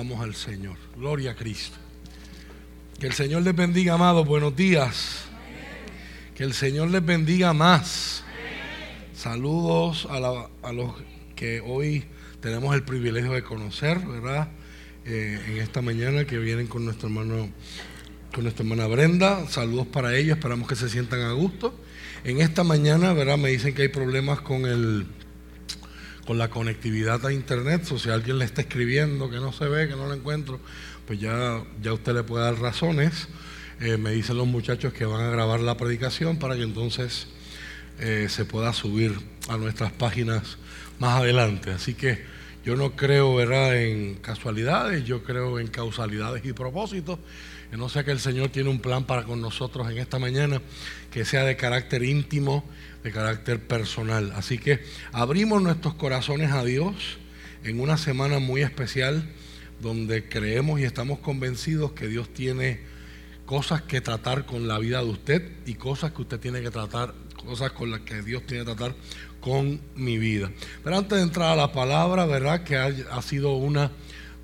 Al Señor. Gloria a Cristo. Que el Señor les bendiga, amados. Buenos días. Que el Señor les bendiga más. Saludos a, los que hoy tenemos el privilegio de conocer, ¿verdad? Eh, en esta mañana que vienen con nuestro hermano, con nuestra hermana Brenda. Saludos para ellos, esperamos que se sientan a gusto. En esta mañana, ¿verdad? Me dicen que hay problemas con el con la conectividad a internet, o si alguien le está escribiendo que no se ve, que no lo encuentro, pues ya, ya usted le puede dar razones. Eh, me dicen los muchachos que van a grabar la predicación para que entonces eh, se pueda subir a nuestras páginas más adelante. Así que yo no creo ¿verdad? en casualidades, yo creo en causalidades y propósitos. Yo no sé que el Señor tiene un plan para con nosotros en esta mañana que sea de carácter íntimo, de carácter personal. Así que abrimos nuestros corazones a Dios en una semana muy especial donde creemos y estamos convencidos que Dios tiene cosas que tratar con la vida de usted y cosas que usted tiene que tratar, cosas con las que Dios tiene que tratar con mi vida. Pero antes de entrar a la palabra, ¿verdad? Que ha sido una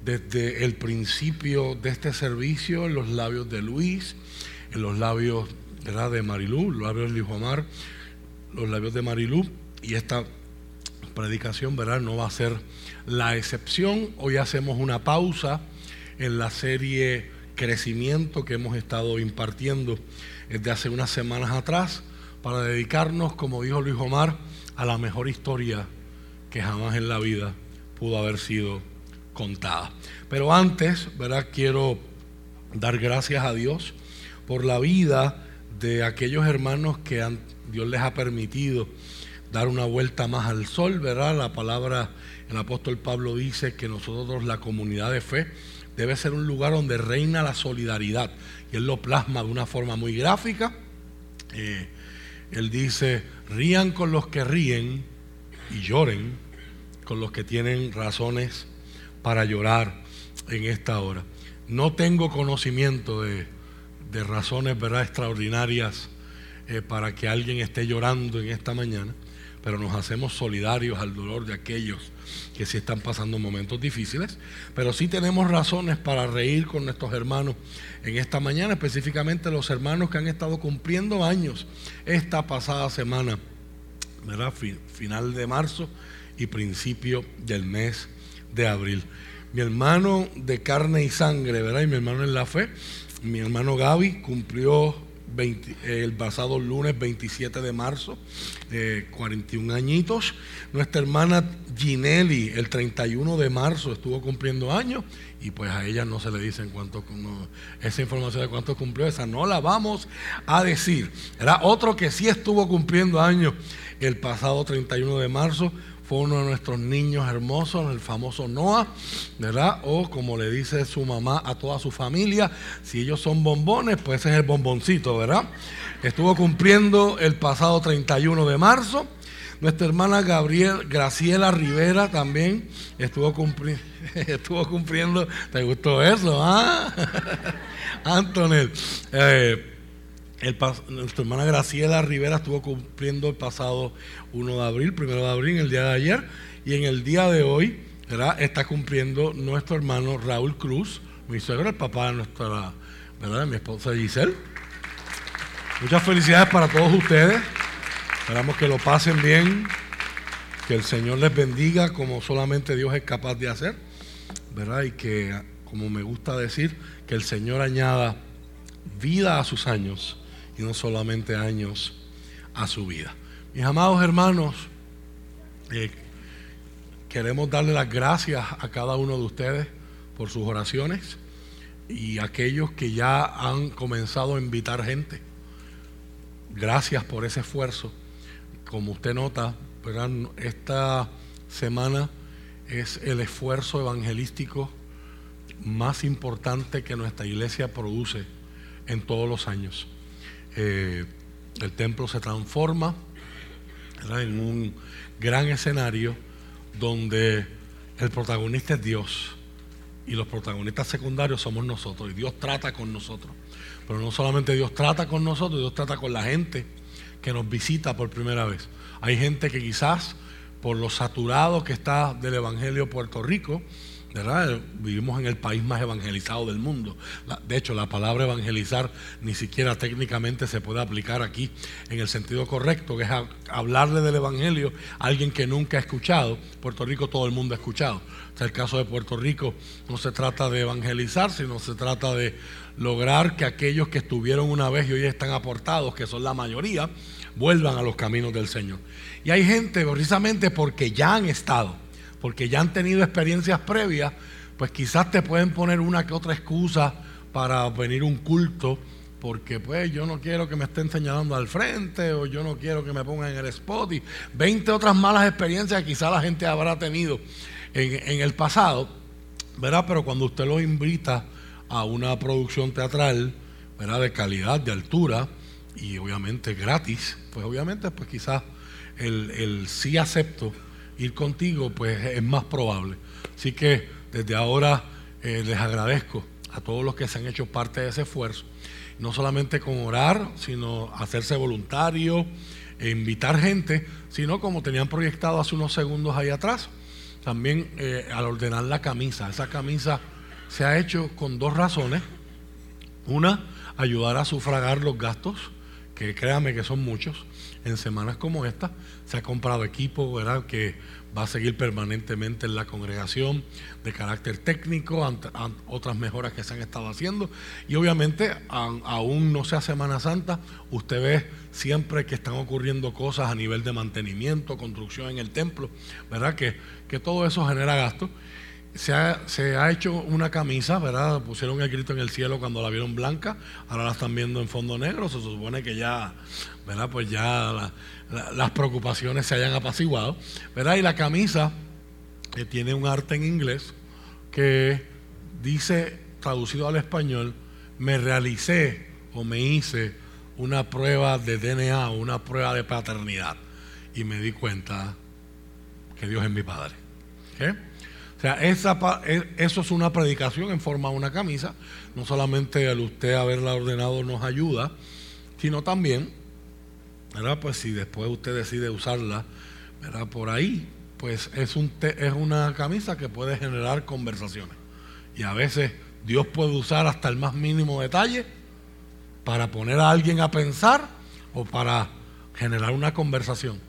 desde el principio de este servicio en los labios de Luis, en los labios de Marilú, los labios de Luis Omar, los labios de Marilú, y esta predicación ¿verdad? no va a ser la excepción. Hoy hacemos una pausa en la serie Crecimiento que hemos estado impartiendo desde hace unas semanas atrás para dedicarnos, como dijo Luis Omar, a la mejor historia que jamás en la vida pudo haber sido contada. Pero antes, ¿verdad? Quiero dar gracias a Dios por la vida de aquellos hermanos que Dios les ha permitido dar una vuelta más al sol, ¿verdad? La palabra, el apóstol Pablo dice que nosotros, la comunidad de fe, debe ser un lugar donde reina la solidaridad. Y él lo plasma de una forma muy gráfica. Eh, él dice, rían con los que ríen y lloren con los que tienen razones para llorar en esta hora. No tengo conocimiento de, razones ¿verdad? extraordinarias eh, para que alguien esté llorando en esta mañana, pero nos hacemos solidarios al dolor de aquellos que sí están pasando momentos difíciles, pero sí tenemos razones para reír con nuestros hermanos en esta mañana, específicamente los hermanos que han estado cumpliendo años esta pasada semana, ¿verdad? final de marzo y principio del mes de abril. Mi hermano de carne y sangre, ¿verdad? Y mi hermano en la fe, mi hermano Gaby cumplió el pasado lunes 27 de marzo, 41 añitos. Nuestra hermana Ginelli el 31 de marzo estuvo cumpliendo años y pues a ella no se le dicen cuánto, esa información de cuánto cumplió, esa no la vamos a decir. Era otro que sí estuvo cumpliendo años el pasado 31 de marzo fue uno de nuestros niños hermosos, el famoso Noah, ¿verdad? O como le dice su mamá a toda su familia, si ellos son bombones, pues ese es el bomboncito, ¿verdad? Estuvo cumpliendo el pasado 31 de marzo. Nuestra hermana Gabriel, Graciela Rivera también estuvo, estuvo cumpliendo. ¿Te gustó eso? Ah? Antonel. Eh, nuestra hermana Graciela Rivera estuvo cumpliendo el pasado 1 de abril, 1 de abril, el día de ayer, y en el día de hoy está cumpliendo nuestro hermano Raúl Cruz, mi suegro, el papá de nuestra, ¿verdad? mi esposa Giselle. Muchas felicidades para todos ustedes. Esperamos que lo pasen bien, que el Señor les bendiga como solamente Dios es capaz de hacer, ¿verdad? Y que, como me gusta decir, que el Señor añada vida a sus años y no solamente años a su vida. Mis amados hermanos, eh, queremos darle las gracias a cada uno de ustedes por sus oraciones y aquellos que ya han comenzado a invitar gente. Gracias por ese esfuerzo. Como usted nota, esta semana es el esfuerzo evangelístico más importante que nuestra iglesia produce en todos los años. Eh, el templo se transforma en un gran escenario donde el protagonista es Dios y los protagonistas secundarios somos nosotros y Dios trata con nosotros. Pero no solamente Dios trata con nosotros, Dios trata con la gente que nos visita por primera vez. Hay gente que quizás por lo saturado que está del Evangelio Puerto Rico. Vivimos en el país más evangelizado del mundo. De hecho, la palabra evangelizar ni siquiera técnicamente se puede aplicar aquí en el sentido correcto, que es hablarle del Evangelio a alguien que nunca ha escuchado. Puerto Rico todo el mundo ha escuchado. En el caso de Puerto Rico no se trata de evangelizar, sino se trata de lograr que aquellos que estuvieron una vez y hoy están aportados, que son la mayoría, vuelvan a los caminos del Señor. Y hay gente, precisamente porque ya han estado, porque ya han tenido experiencias previas, pues quizás te pueden poner una que otra excusa para venir un culto, porque pues yo no quiero que me estén señalando al frente, o yo no quiero que me pongan en el spot, y 20 otras malas experiencias que quizás la gente habrá tenido en, en el pasado, ¿verdad? Pero cuando usted lo invita a una producción teatral, ¿verdad? De calidad, de altura, y obviamente gratis, pues obviamente pues quizás el, el sí acepto ir contigo, pues es más probable. Así que desde ahora eh, les agradezco a todos los que se han hecho parte de ese esfuerzo, no solamente con orar, sino hacerse voluntario, e invitar gente, sino como tenían proyectado hace unos segundos ahí atrás, también eh, al ordenar la camisa. Esa camisa se ha hecho con dos razones. Una, ayudar a sufragar los gastos, que créame que son muchos en semanas como esta. Se ha comprado equipo, ¿verdad? Que va a seguir permanentemente en la congregación de carácter técnico, otras mejoras que se han estado haciendo. Y obviamente, aún no sea Semana Santa, usted ve siempre que están ocurriendo cosas a nivel de mantenimiento, construcción en el templo, ¿verdad? Que, que todo eso genera gastos se ha, hecho una camisa, ¿verdad? Pusieron el grito en el cielo cuando la vieron blanca, ahora la están viendo en fondo negro, se supone que ya, ¿verdad? Pues ya las preocupaciones se hayan apaciguado, ¿verdad? Y la camisa que tiene un arte en inglés que dice, traducido al español, me realicé o me hice una prueba de DNA, una prueba de paternidad, y me di cuenta que Dios es mi padre. ¿Qué? O sea, esa, e, eso es una predicación en forma de una camisa. No solamente el usted haberla ordenado nos ayuda, sino también, ¿verdad? Pues si después usted decide usarla, ¿verdad? Por ahí, pues es, un es una camisa que puede generar conversaciones. Y a veces Dios puede usar hasta el más mínimo detalle para poner a alguien a pensar o para generar una conversación.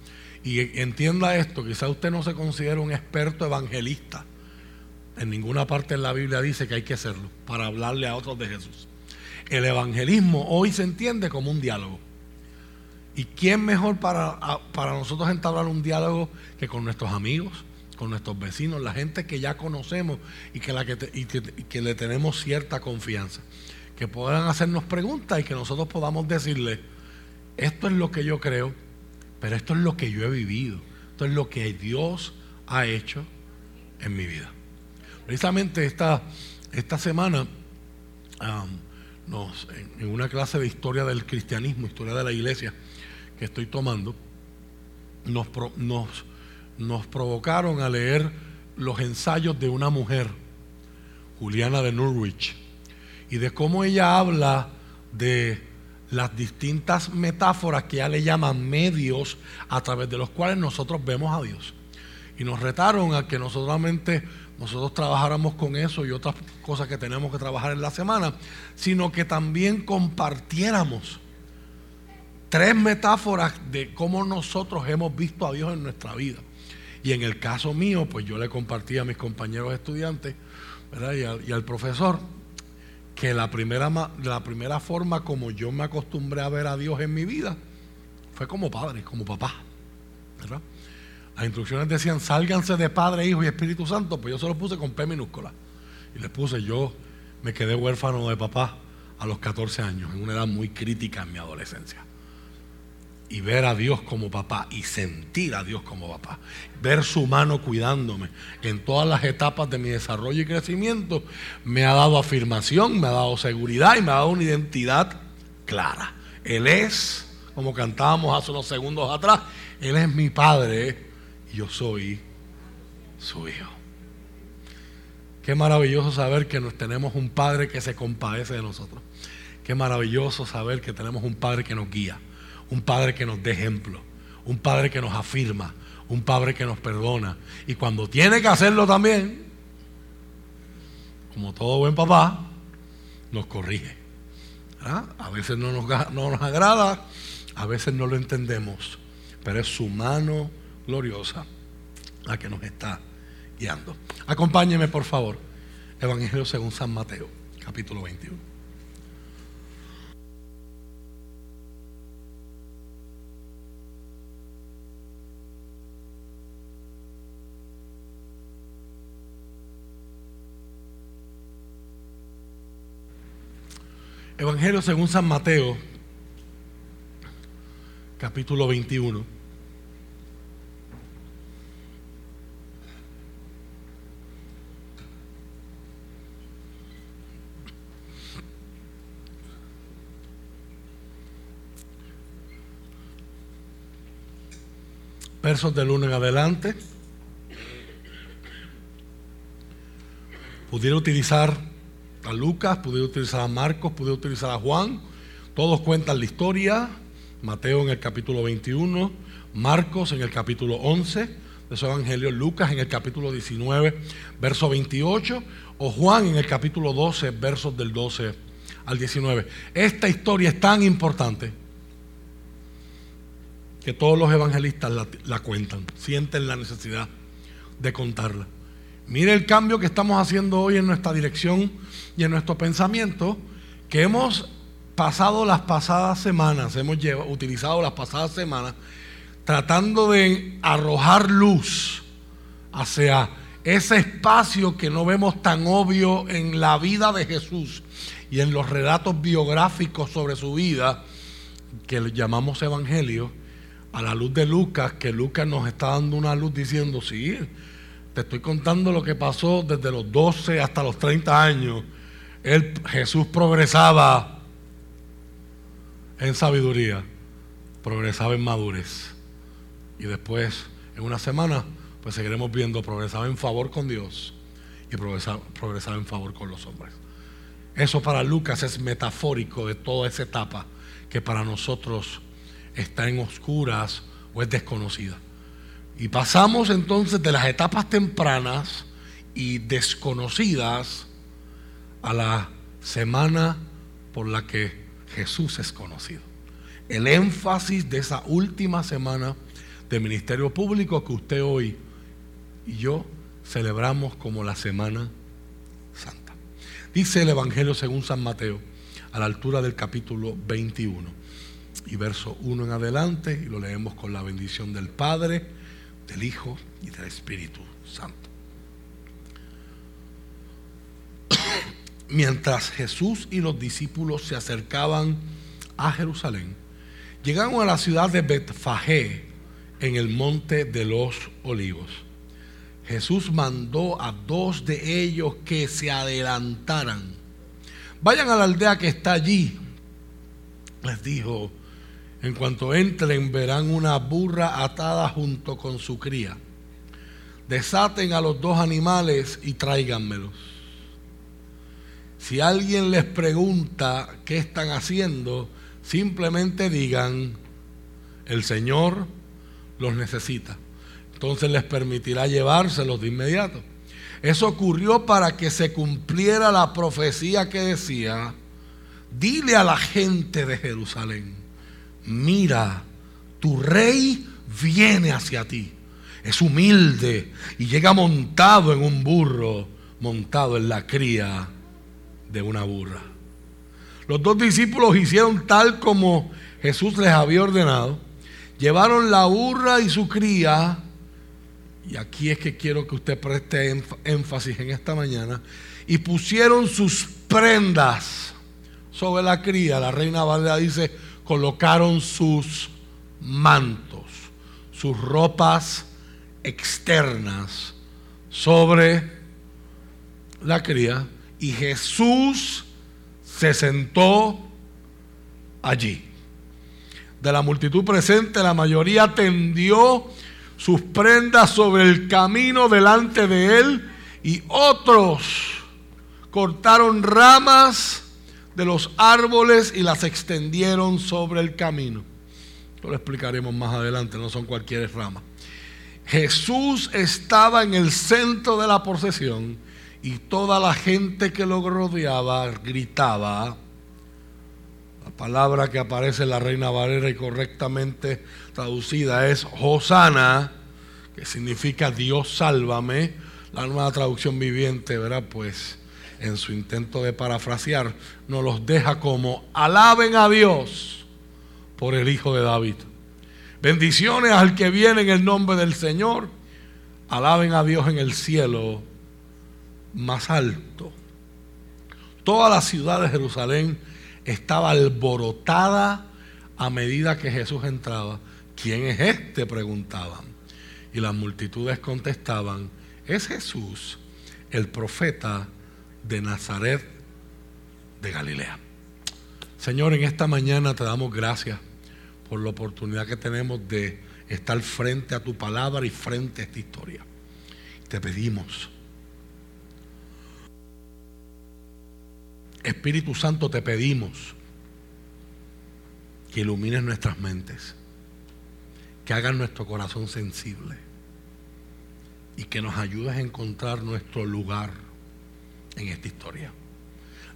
Y entienda esto, quizá usted no se considera un experto evangelista, en ninguna parte de la Biblia dice que hay que hacerlo para hablarle a otros de Jesús. El evangelismo hoy se entiende como un diálogo. ¿Y quién mejor para, para nosotros entablar un diálogo que con nuestros amigos, con nuestros vecinos, la gente que ya conocemos y que, la que, que, le tenemos cierta confianza? Que puedan hacernos preguntas y que nosotros podamos decirle, esto es lo que yo creo, pero esto es lo que yo he vivido, esto es lo que Dios ha hecho en mi vida. Precisamente esta, esta semana, en, una clase de historia del cristianismo, historia de la iglesia que estoy tomando, nos, nos, provocaron a leer los ensayos de una mujer, Juliana de Norwich, y de cómo ella habla de las distintas metáforas que ella le llaman medios a través de los cuales nosotros vemos a Dios. Y nos retaron a que no solamente nosotros trabajáramos con eso y otras cosas que tenemos que trabajar en la semana, sino que también compartiéramos tres metáforas de cómo nosotros hemos visto a Dios en nuestra vida. Y en el caso mío, pues yo le compartí a mis compañeros estudiantes y, al, profesor que la primera, la primera forma como yo me acostumbré a ver a Dios en mi vida fue como padre, como papá. ¿verdad? Las instrucciones decían, sálganse de Padre, Hijo y Espíritu Santo, pues yo se lo puse con P minúscula. Y les puse, yo me quedé huérfano de papá a los 14 años, en una edad muy crítica en mi adolescencia. Y ver a Dios como papá y sentir a Dios como papá, ver su mano cuidándome en todas las etapas de mi desarrollo y crecimiento, me ha dado afirmación, me ha dado seguridad y me ha dado una identidad clara. Él es, como cantábamos hace unos segundos atrás, Él es mi Padre yo soy su hijo. Qué maravilloso saber que nos tenemos un Padre que se compadece de nosotros. Qué maravilloso saber que tenemos un Padre que nos guía, un Padre que nos dé ejemplo, un Padre que nos afirma, un Padre que nos perdona. Y cuando tiene que hacerlo también, como todo buen papá, nos corrige. A veces no nos, no nos agrada, a veces no lo entendemos, pero es su mano gloriosa la que nos está guiando. Acompáñeme, por favor. Evangelio según San Mateo, capítulo 21. Evangelio según San Mateo, capítulo 21. Versos del 1 en adelante. Pudiera utilizar a Lucas, pude utilizar a Marcos, pude utilizar a Juan. Todos cuentan la historia. Mateo en el capítulo 21, Marcos en el capítulo 11 de su evangelio, Lucas en el capítulo 19, verso 28, o Juan en el capítulo 12, versos del 12 al 19. Esta historia es tan importante que todos los evangelistas la, cuentan, sienten la necesidad de contarla. Mire el cambio que estamos haciendo hoy en nuestra dirección y en nuestro pensamiento, que hemos pasado las pasadas semanas, hemos utilizado las pasadas semanas, tratando de arrojar luz hacia ese espacio que no vemos tan obvio en la vida de Jesús y en los relatos biográficos sobre su vida, que llamamos evangelio, a la luz de Lucas, que Lucas nos está dando una luz diciendo, sí, te estoy contando lo que pasó desde los 12 hasta los 30 años. Él, Jesús progresaba en sabiduría, progresaba en madurez. Y después, en una semana, pues seguiremos viendo, progresaba en favor con Dios y progresaba, progresaba en favor con los hombres. Eso para Lucas es metafórico de toda esa etapa que para nosotros está en oscuras o es desconocida. Y pasamos entonces de las etapas tempranas y desconocidas a la semana por la que Jesús es conocido. El énfasis de esa última semana de ministerio público que usted hoy y yo celebramos como la Semana Santa. Dice el Evangelio según San Mateo, a la altura del capítulo 21 y verso 1 en adelante, y lo leemos con la bendición del Padre del Hijo y del Espíritu Santo. Mientras Jesús y los discípulos se acercaban a Jerusalén, llegaron a la ciudad de Betfagé en el monte de los olivos. Jesús mandó a dos de ellos que se adelantaran. Vayan a la aldea que está allí, les dijo, en cuanto entren verán una burra atada junto con su cría. Desaten a los dos animales y tráiganmelos. Si alguien les pregunta qué están haciendo, simplemente digan, el Señor los necesita. Entonces les permitirá llevárselos de inmediato. Eso ocurrió para que se cumpliera la profecía que decía, dile a la gente de Jerusalén mira, tu rey viene hacia ti. Es humilde y llega montado en un burro, montado en la cría de una burra. Los dos discípulos hicieron tal como Jesús les había ordenado. Llevaron la burra y su cría, y aquí es que quiero que usted preste énfasis en esta mañana, y pusieron sus prendas sobre la cría. La reina Valera dice, colocaron sus mantos, sus ropas externas sobre la cría y Jesús se sentó allí. De la multitud presente, la mayoría tendió sus prendas sobre el camino delante de él y otros cortaron ramas de los árboles y las extendieron sobre el camino. Lo explicaremos más adelante, no son cualquier rama. Jesús estaba en el centro de la procesión y toda la gente que lo rodeaba gritaba. La palabra que aparece en la Reina Valera y correctamente traducida es Hosana, que significa Dios sálvame. La nueva traducción viviente, ¿verdad? Pues en su intento de parafrasear, nos los deja como alaben a Dios por el Hijo de David. Bendiciones al que viene en el nombre del Señor. Alaben a Dios en el cielo más alto. Toda la ciudad de Jerusalén estaba alborotada a medida que Jesús entraba. ¿Quién es este? preguntaban. Y las multitudes contestaban, es Jesús, el profeta de Nazaret de Galilea. Señor, en esta mañana te damos gracias por la oportunidad que tenemos de estar frente a tu palabra y frente a esta historia. Te pedimos, Espíritu Santo, te pedimos que ilumines nuestras mentes, que hagas nuestro corazón sensible y que nos ayudes a encontrar nuestro lugar en esta historia.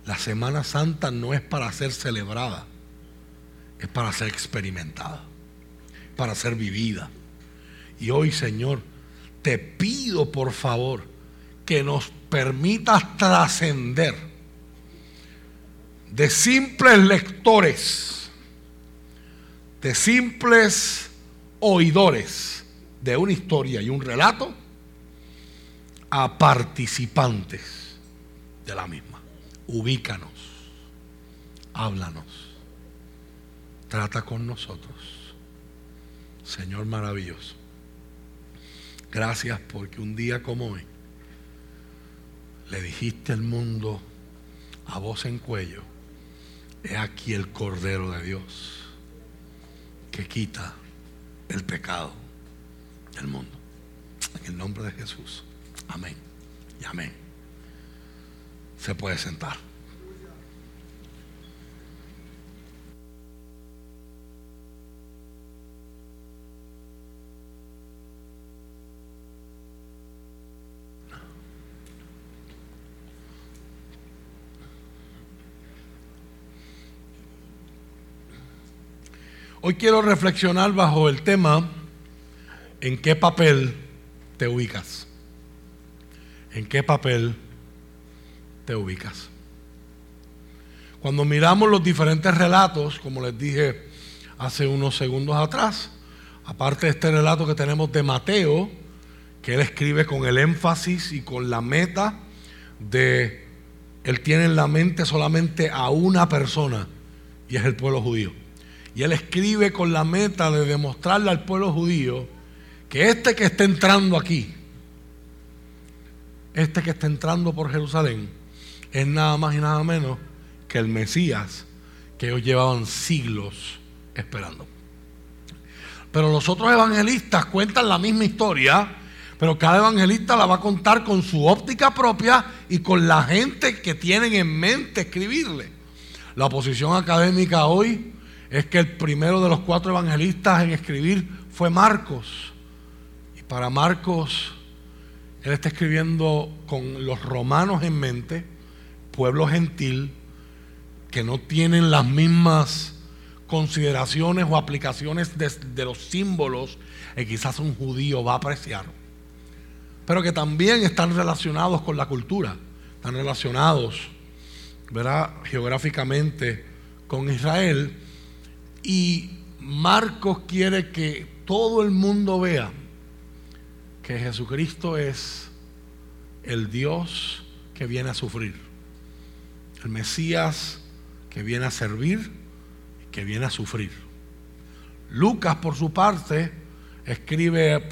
La Semana Santa no es para ser celebrada, es para ser experimentada, para ser vivida. Y hoy, Señor, te pido por favor que nos permitas trascender de simples lectores, de simples oidores de una historia y un relato, a participantes de la misma. Ubícanos, háblanos trata con nosotros. Señor maravilloso. Gracias porque un día como hoy le dijiste al mundo a voz en cuello, he aquí el Cordero de Dios que quita el pecado del mundo. En el nombre de Jesús. Amén. Y amén. Se puede sentar. Hoy quiero reflexionar bajo el tema en qué papel te ubicas. ¿En qué papel te ubicas? Cuando miramos los diferentes relatos, como les dije hace unos segundos atrás, aparte de este relato que tenemos de Mateo, que él escribe con el énfasis y con la meta de, él tiene en la mente solamente a una persona, y es el pueblo judío. Y él escribe con la meta de demostrarle al pueblo judío que este que está entrando aquí, este que está entrando por Jerusalén, es nada más y nada menos que el Mesías que ellos llevaban siglos esperando. Pero los otros evangelistas cuentan la misma historia, pero cada evangelista la va a contar con su óptica propia y con la gente que tienen en mente escribirle. La oposición académica hoy es que el primero de los cuatro evangelistas en escribir fue Marcos. Y para Marcos, él está escribiendo con los romanos en mente, pueblo gentil, que no tienen las mismas consideraciones o aplicaciones de, los símbolos que quizás un judío va a apreciar, pero que también están relacionados con la cultura, están relacionados, ¿verdad? Geográficamente con Israel y Marcos quiere que todo el mundo vea que Jesucristo es el Dios que viene a sufrir, el Mesías que viene a servir y que viene a sufrir. Lucas, por su parte, escribe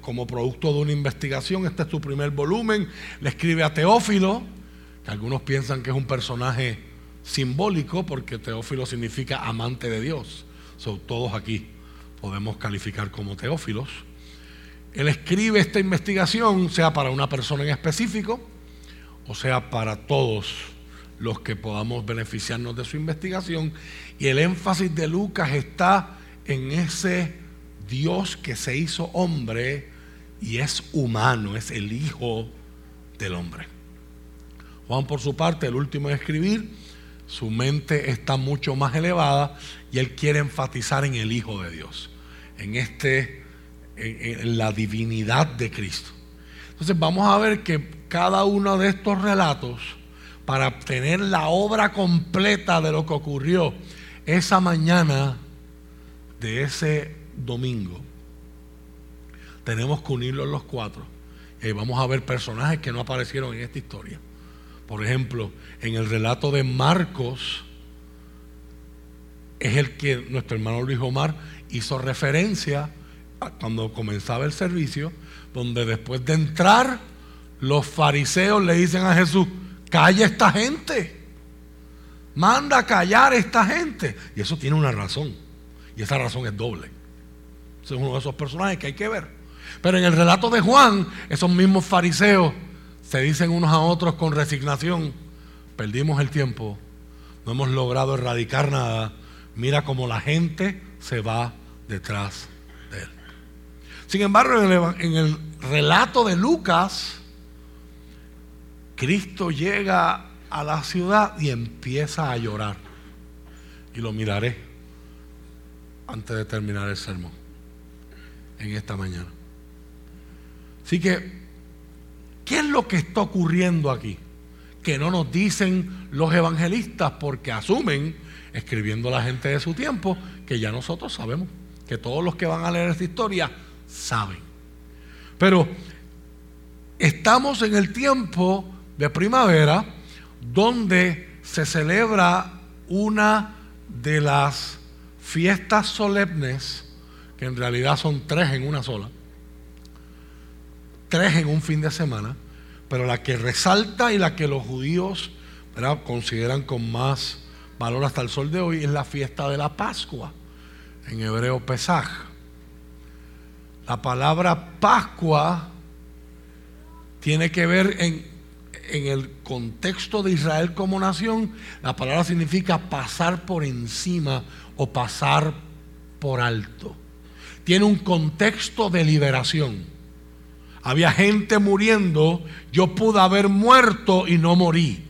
como producto de una investigación, este es su primer volumen, le escribe a Teófilo, que algunos piensan que es un personaje simbólico porque Teófilo significa amante de Dios. todos aquí podemos calificar como teófilos. Él escribe esta investigación, sea para una persona en específico, o sea para todos los que podamos beneficiarnos de su investigación. Y el énfasis de Lucas está en ese Dios que se hizo hombre y es humano, es el Hijo del Hombre. Juan por su parte, el último en escribir, su mente está mucho más elevada y él quiere enfatizar en el Hijo de Dios, en este en, la divinidad de Cristo. Entonces vamos a ver que cada uno de estos relatos, para obtener la obra completa de lo que ocurrió esa mañana de ese domingo, tenemos que unirlos los cuatro. Y vamos a ver personajes que no aparecieron en esta historia. Por ejemplo, en el relato de Marcos, es el que nuestro hermano Luis Omar hizo referencia cuando comenzaba el servicio, donde después de entrar, los fariseos le dicen a Jesús, calla esta gente, manda a callar a esta gente. Y eso tiene una razón, y esa razón es doble. Ese es uno de esos personajes que hay que ver. Pero en el relato de Juan, esos mismos fariseos se dicen unos a otros con resignación, perdimos el tiempo, no hemos logrado erradicar nada, mira cómo la gente se va detrás de él. Sin embargo, en el, relato de Lucas, Cristo llega a la ciudad y empieza a llorar. Y lo miraré antes de terminar el sermón en esta mañana. Así que, ¿qué es lo que está ocurriendo aquí? Que no nos dicen los evangelistas porque asumen, escribiendo la gente de su tiempo, que ya nosotros sabemos, que todos los que van a leer esta historia saben. Pero estamos en el tiempo de primavera donde se celebra una de las fiestas solemnes, que en realidad son tres en una sola, tres en un fin de semana, pero la que resalta y la que los judíos consideran con más valor hasta el sol de hoy es la fiesta de la Pascua, en hebreo Pesaj. La palabra Pascua tiene que ver en, en el contexto de Israel como nación, la palabra significa pasar por encima o pasar por alto. Tiene un contexto de liberación había gente muriendo, yo pude haber muerto y no morí,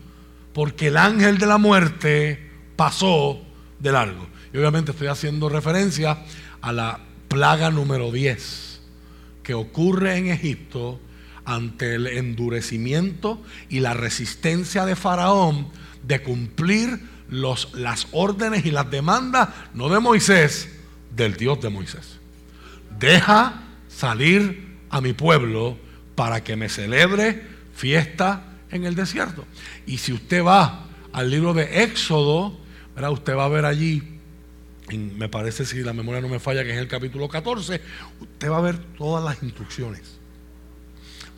porque el ángel de la muerte pasó de largo. Y obviamente estoy haciendo referencia a la plaga número 10 que ocurre en Egipto ante el endurecimiento y la resistencia de Faraón de cumplir los, las órdenes y las demandas, no de Moisés, del Dios de Moisés. Deja salir a mi pueblo para que me celebre fiesta en el desierto. Y si usted va al libro de Éxodo, usted va a ver allí, me parece si la memoria no me falla, que es el capítulo 14, usted va a ver todas las instrucciones.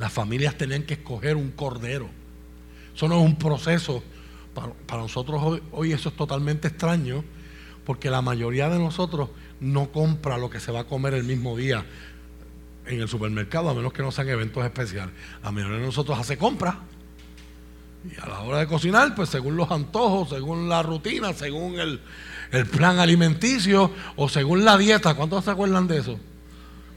Las familias tenían que escoger un cordero. Eso no es un proceso. Para, para nosotros hoy, eso es totalmente extraño, porque la mayoría de nosotros no compra lo que se va a comer el mismo día en el supermercado, a menos que no sean eventos especiales. La mayoría de nosotros hace compras. Y a la hora de cocinar, pues según los antojos, según la rutina, según el, plan alimenticio o según la dieta. ¿Cuántos se acuerdan de eso?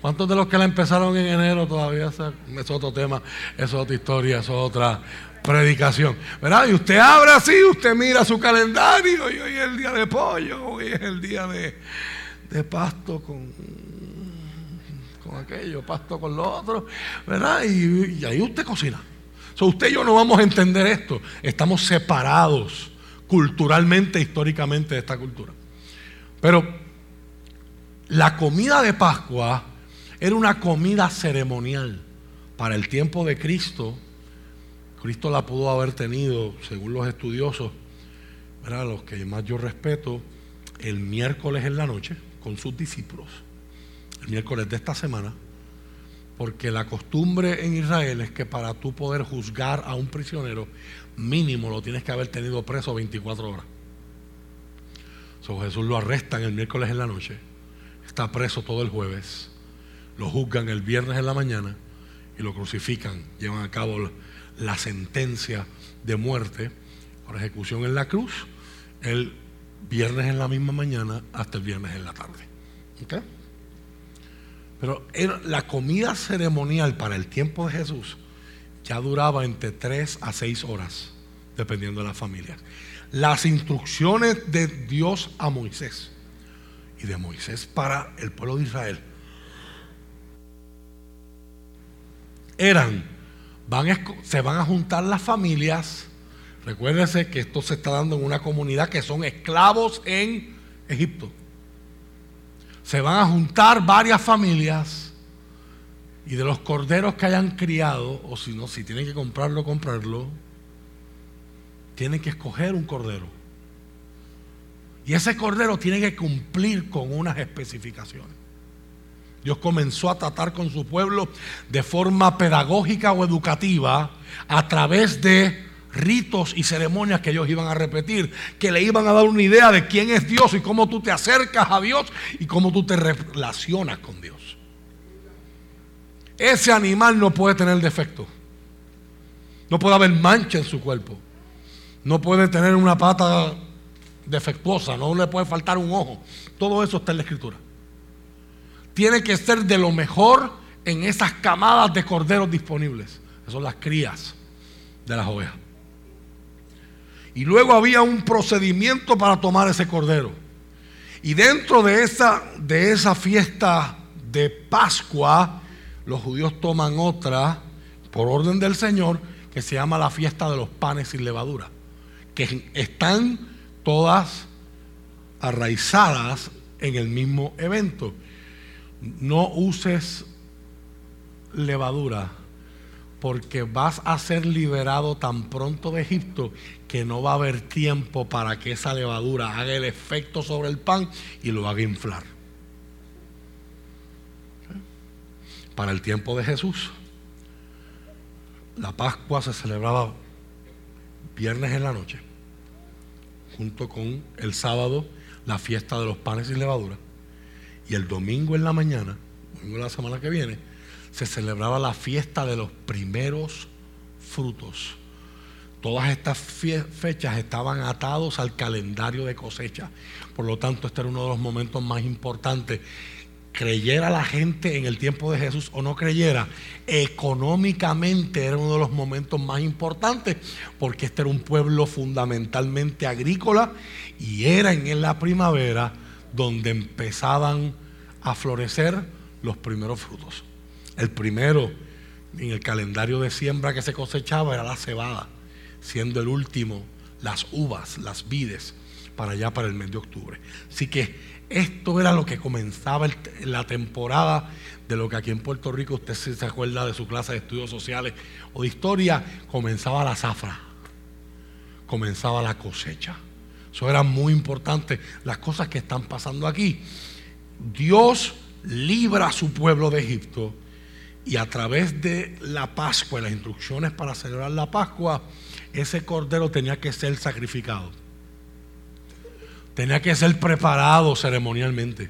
¿Cuántos de los que la empezaron en enero todavía? Es otro tema, es otra historia, es otra predicación. ¿Verdad? Y usted abre así, usted mira su calendario y hoy es el día de pollo, hoy es el día de, de pasto con con aquello, pasto con lo otro, ¿verdad? Y, ahí usted cocina. So, usted y yo no vamos a entender esto. Estamos separados culturalmente, históricamente de esta cultura. Pero la comida de Pascua era una comida ceremonial. Para el tiempo de Cristo, Cristo la pudo haber tenido, según los estudiosos, los que más yo respeto, el miércoles en la noche con sus discípulos. El miércoles de esta semana, porque la costumbre en Israel es que para tú poder juzgar a un prisionero, mínimo lo tienes que haber tenido preso 24 horas. So, Jesús lo arrestan el miércoles en la noche, está preso todo el jueves, lo juzgan el viernes en la mañana y lo crucifican, llevan a cabo la sentencia de muerte por ejecución en la cruz el viernes en la misma mañana hasta el viernes en la tarde. Pero la comida ceremonial para el tiempo de Jesús ya duraba entre 3 a 6 horas, dependiendo de la familia. Las instrucciones de Dios a Moisés y de Moisés para el pueblo de Israel eran, van se van a juntar las familias, recuérdense que esto se está dando en una comunidad que son esclavos en Egipto. Se van a juntar varias familias y de los corderos que hayan criado, o si no, si tienen que comprarlo, comprarlo, tienen que escoger un cordero. Y ese cordero tiene que cumplir con unas especificaciones. Dios comenzó a tratar con su pueblo de forma pedagógica o educativa a través de ritos y ceremonias que ellos iban a repetir, que le iban a dar una idea de quién es Dios y cómo tú te acercas a Dios y cómo tú te relacionas con Dios. Ese animal no puede tener defecto. No puede haber mancha en su cuerpo. No puede tener una pata defectuosa, no le puede faltar un ojo. Todo eso está en la escritura. Tiene que ser de lo mejor en esas camadas de corderos disponibles. Son las crías de las ovejas. Y luego había un procedimiento para tomar ese cordero. Y dentro de esa, de esa fiesta de Pascua, los judíos toman otra, por orden del Señor, que se llama la fiesta de los panes sin levadura, que están todas arraizadas en el mismo evento. No uses levadura porque vas a ser liberado tan pronto de Egipto que no va a haber tiempo para que esa levadura haga el efecto sobre el pan y lo haga inflar. Para el tiempo de Jesús, la Pascua se celebraba viernes en la noche junto con el sábado la fiesta de los panes sin levadura. Y el domingo en la mañana, domingo de la semana que viene, se celebraba la fiesta de los primeros frutos. Todas estas fechas estaban atados al calendario de cosecha. Por lo tanto, este era uno de los momentos más importantes creyera la gente en el tiempo de Jesús o no creyera, económicamente era uno de los momentos más importantes porque este era un pueblo fundamentalmente agrícola y era en la primavera donde empezaban a florecer los primeros frutos. El primero en el calendario de siembra que se cosechaba era la cebada, siendo el último las uvas, las vides, para allá para el mes de octubre. Así que esto era lo que comenzaba la temporada de lo que aquí en Puerto Rico, usted se acuerda de su clase de estudios sociales o de historia, comenzaba la zafra, comenzaba la cosecha. Eso era muy importante, las cosas que están pasando aquí. Dios libra a su pueblo de Egipto y a través de la Pascua las instrucciones para celebrar la Pascua, ese cordero tenía que ser sacrificado tenía que ser preparado ceremonialmente.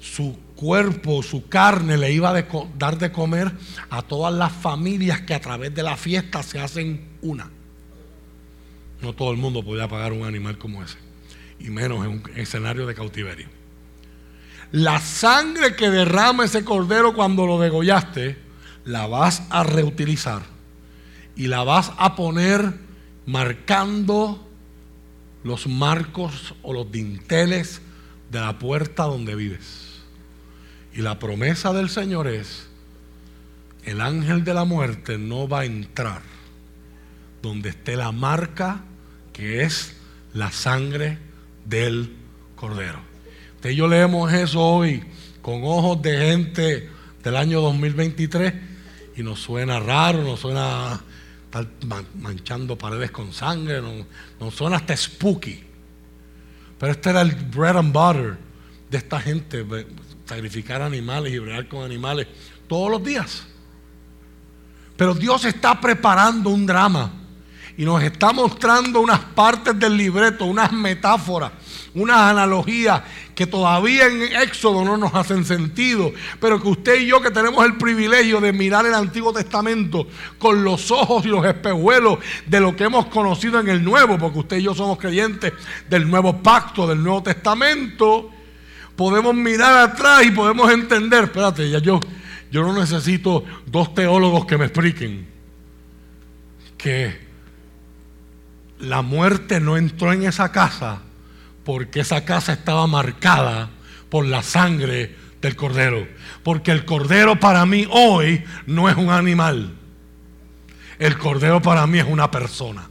Su cuerpo, su carne le iba a dar de comer a todas las familias que a través de la fiesta se hacen una. No todo el mundo podía pagar un animal como ese, y menos en un escenario de cautiverio. La sangre que derrama ese cordero cuando lo degollaste, la vas a reutilizar y la vas a poner marcando los marcos o los dinteles de la puerta donde vives. Y la promesa del Señor es, el ángel de la muerte no va a entrar donde esté la marca que es la sangre del cordero. Usted yo leemos eso hoy con ojos de gente del año 2023 y nos suena raro, nos suena manchando paredes con sangre, no, son hasta spooky. Pero este era el bread and butter de esta gente, sacrificar animales y bregar con animales todos los días. Pero Dios está preparando un drama y nos está mostrando unas partes del libreto, unas metáforas, unas analogías que todavía en Éxodo no nos hacen sentido, pero que usted y yo que tenemos el privilegio de mirar el Antiguo Testamento con los ojos y los espejuelos de lo que hemos conocido en el Nuevo, porque usted y yo somos creyentes del Nuevo Pacto, del Nuevo Testamento, podemos mirar atrás y podemos entender, espérate, ya yo, yo no necesito dos teólogos que me expliquen que la muerte no entró en esa casa porque esa casa estaba marcada por la sangre del cordero. Porque el cordero para mí hoy no es un animal. El cordero para mí es una persona.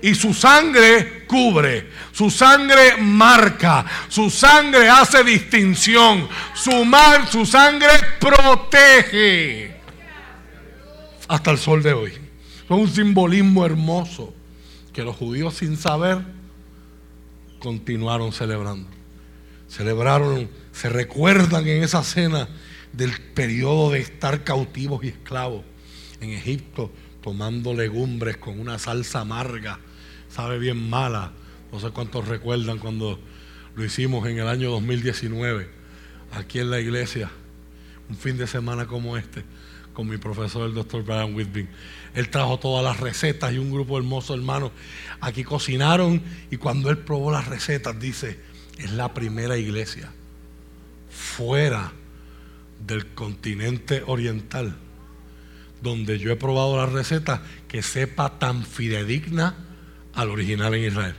Y su sangre cubre, su sangre marca, su sangre hace distinción, su, mar, su sangre protege. Hasta el sol de hoy. Es un simbolismo hermoso que los judíos sin saber continuaron celebrando. Celebraron, se recuerdan en esa cena del periodo de estar cautivos y esclavos en Egipto, tomando legumbres con una salsa amarga, sabe bien mala. No sé cuántos recuerdan cuando lo hicimos en el año 2019, aquí en la iglesia, un fin de semana como este, con mi profesor, el doctor Brian Whitby. Él trajo todas las recetas y un grupo hermoso hermanos aquí cocinaron y cuando él probó las recetas dice, es la primera iglesia fuera del continente oriental donde yo he probado las recetas que sepa tan fidedigna al original en Israel.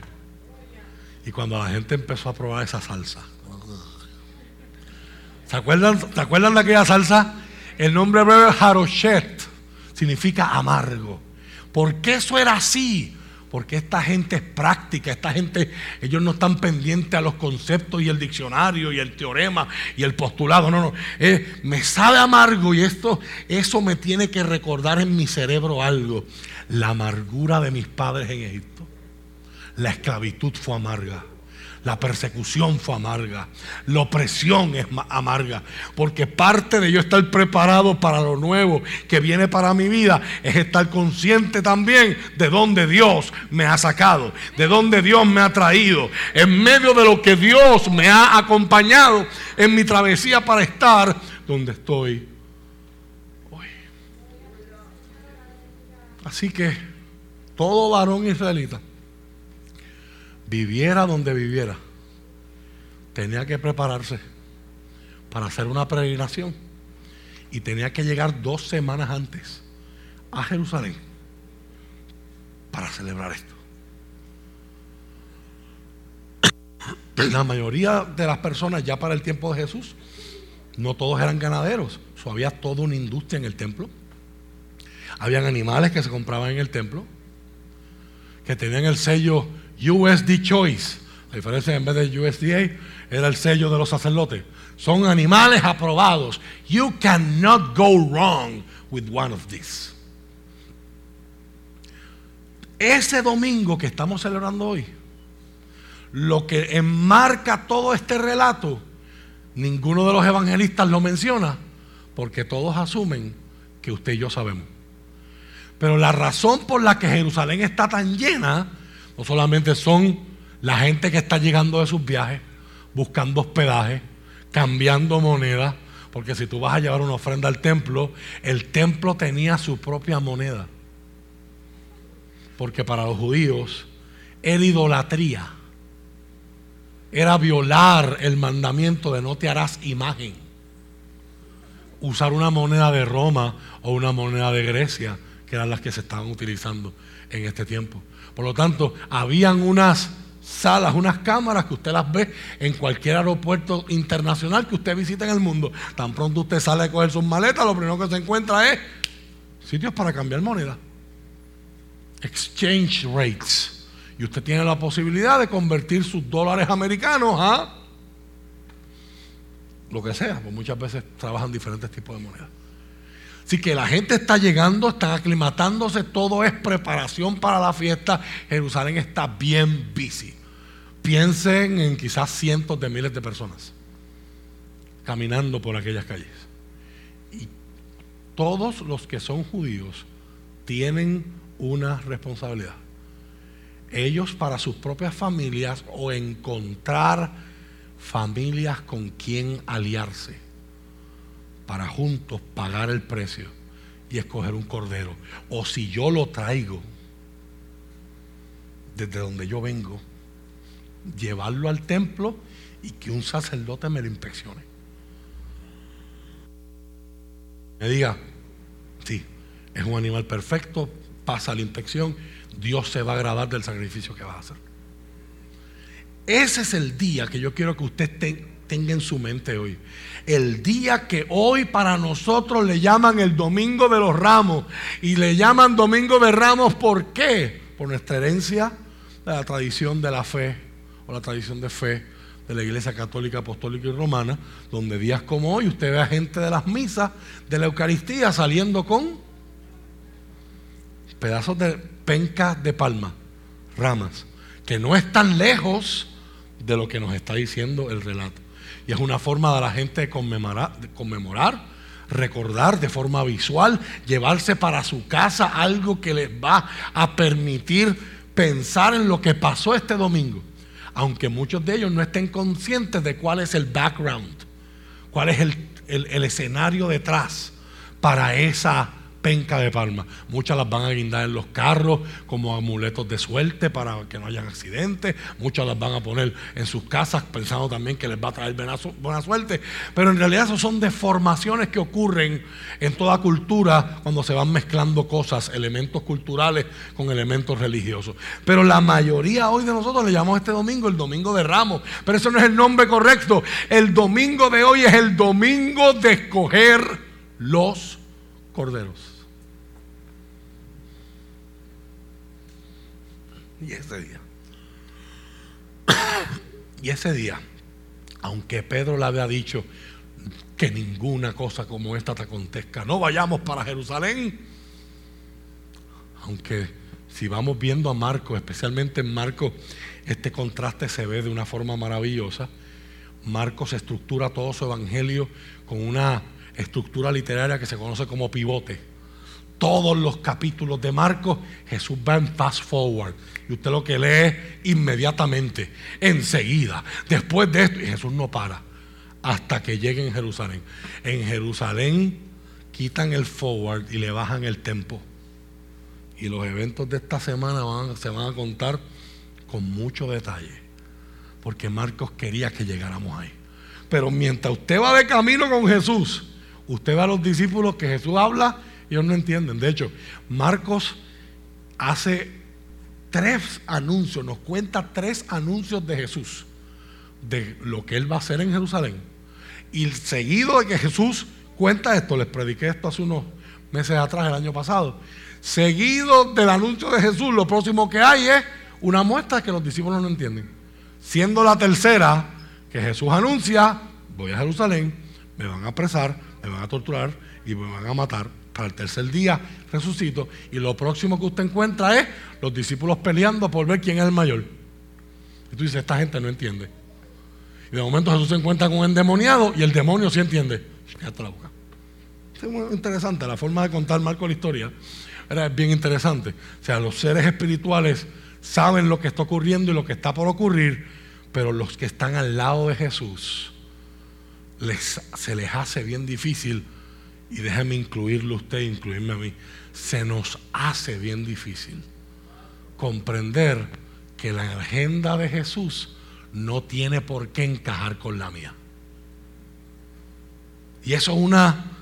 Y cuando la gente empezó a probar esa salsa, ¿se acuerdan, ¿se acuerdan de aquella salsa? El nombre hebreo es Haroshet significa amargo. ¿Por qué eso era así? Porque esta gente es práctica, esta gente, ellos no están pendientes a los conceptos y el diccionario y el teorema y el postulado. No, no. me sabe amargo y esto, eso me tiene que recordar en mi cerebro algo. La amargura de mis padres en Egipto. La esclavitud fue amarga. La persecución fue amarga. La opresión es amarga. Porque parte de yo estar preparado para lo nuevo que viene para mi vida es estar consciente también de dónde Dios me ha sacado, de dónde Dios me ha traído, en medio de lo que Dios me ha acompañado en mi travesía para estar donde estoy hoy. Así que todo varón israelita viviera donde viviera, tenía que prepararse para hacer una peregrinación y tenía que llegar dos semanas antes a Jerusalén para celebrar esto. La mayoría de las personas ya para el tiempo de Jesús, no todos eran ganaderos, había toda una industria en el templo. Habían animales que se compraban en el templo, que tenían el sello USD Choice. La diferencia en vez de USDA era el sello de los sacerdotes. Son animales aprobados. You cannot go wrong with one of these. Ese domingo que estamos celebrando hoy, lo que enmarca todo este relato, ninguno de los evangelistas lo menciona, porque todos asumen que usted y yo sabemos. Pero la razón por la que Jerusalén está tan llena no solamente son la gente que está llegando de sus viajes, buscando hospedaje, cambiando moneda, porque si tú vas a llevar una ofrenda al templo, el templo tenía su propia moneda. Porque para los judíos era idolatría, era violar el mandamiento de no te harás imagen. Usar una moneda de Roma o una moneda de Grecia, que eran las que se estaban utilizando en este tiempo. Por lo tanto, habían unas salas, unas cámaras que usted las ve en cualquier aeropuerto internacional que usted visita en el mundo. Tan pronto usted sale a coger sus maletas, lo primero que se encuentra es sitios para cambiar moneda. Exchange rates. Y usted tiene la posibilidad de convertir sus dólares americanos a lo que sea, pues muchas veces trabajan diferentes tipos de monedas. Así que la gente está llegando, están aclimatándose, todo es preparación para la fiesta. Jerusalén está bien busy. Piensen en quizás cientos de miles de personas caminando por aquellas calles. Y todos los que son judíos tienen una responsabilidad. Ellos para sus propias familias o encontrar familias con quien aliarse para juntos pagar el precio y escoger un cordero. O si yo lo traigo desde donde yo vengo, llevarlo al templo y que un sacerdote me lo inspeccione. Me diga, sí, es un animal perfecto, pasa la inspección, Dios se va a agradar del sacrificio que va a hacer. Ese es el día que yo quiero que usted tenga en su mente hoy. El día que hoy para nosotros le llaman el Domingo de los Ramos. Y le llaman Domingo de Ramos, ¿por qué? Por nuestra herencia de la tradición de la fe o la tradición de fe de la Iglesia Católica, Apostólica y Romana, donde días como hoy usted ve a gente de las misas, de la Eucaristía, saliendo con pedazos de pencas de palma, ramas, que no están lejos de lo que nos está diciendo el relato. Y es una forma de la gente conmemorar, recordar de forma visual, llevarse para su casa algo que les va a permitir pensar en lo que pasó este domingo. Aunque muchos de ellos no estén conscientes de cuál es el background, cuál es el, el escenario detrás para esa penca de palma. Muchas las van a guindar en los carros como amuletos de suerte para que no hayan accidentes. Muchas las van a poner en sus casas pensando también que les va a traer buena suerte. Pero en realidad eso son deformaciones que ocurren en toda cultura cuando se van mezclando cosas, elementos culturales con elementos religiosos. Pero la mayoría hoy de nosotros le llamamos este domingo el domingo de Ramos. Pero eso no es el nombre correcto. El domingo de hoy es el domingo de escoger los corderos. Y ese día. y ese día, aunque Pedro le había dicho que ninguna cosa como esta te acontezca, no vayamos para Jerusalén. Aunque si vamos viendo a Marcos, especialmente en Marcos, este contraste se ve de una forma maravillosa. Marcos estructura todo su evangelio con una estructura literaria que se conoce como pivote todos los capítulos de Marcos, Jesús va en fast forward. Y usted lo que lee inmediatamente, enseguida, después de esto, y Jesús no para hasta que llegue en Jerusalén. En Jerusalén quitan el forward y le bajan el tempo. Y los eventos de esta semana se van a contar con mucho detalle. Porque Marcos quería que llegáramos ahí. Pero mientras usted va de camino con Jesús, usted va a los discípulos que Jesús habla ellos no entienden. De hecho, Marcos hace tres anuncios, nos cuenta tres anuncios de Jesús, de lo que Él va a hacer en Jerusalén. Y seguido de que Jesús cuenta esto, les prediqué esto hace unos meses atrás, el año pasado, seguido del anuncio de Jesús, lo próximo que hay es una muestra que los discípulos no entienden. Siendo la tercera que Jesús anuncia, voy a Jerusalén, me van a apresar, me van a torturar y me van a matar para el tercer día resucito y lo próximo que usted encuentra es los discípulos peleando por ver quién es el mayor. Y tú dices, esta gente no entiende. Y de momento Jesús se encuentra con un endemoniado y el demonio sí entiende. Es muy interesante la forma de contar Marco la historia. Era bien interesante. O sea, los seres espirituales saben lo que está ocurriendo y lo que está por ocurrir, pero los que están al lado de Jesús les, se les hace bien difícil y déjeme incluirlo usted, incluirme a mí, se nos hace bien difícil comprender que la agenda de Jesús no tiene por qué encajar con la mía. Y eso es una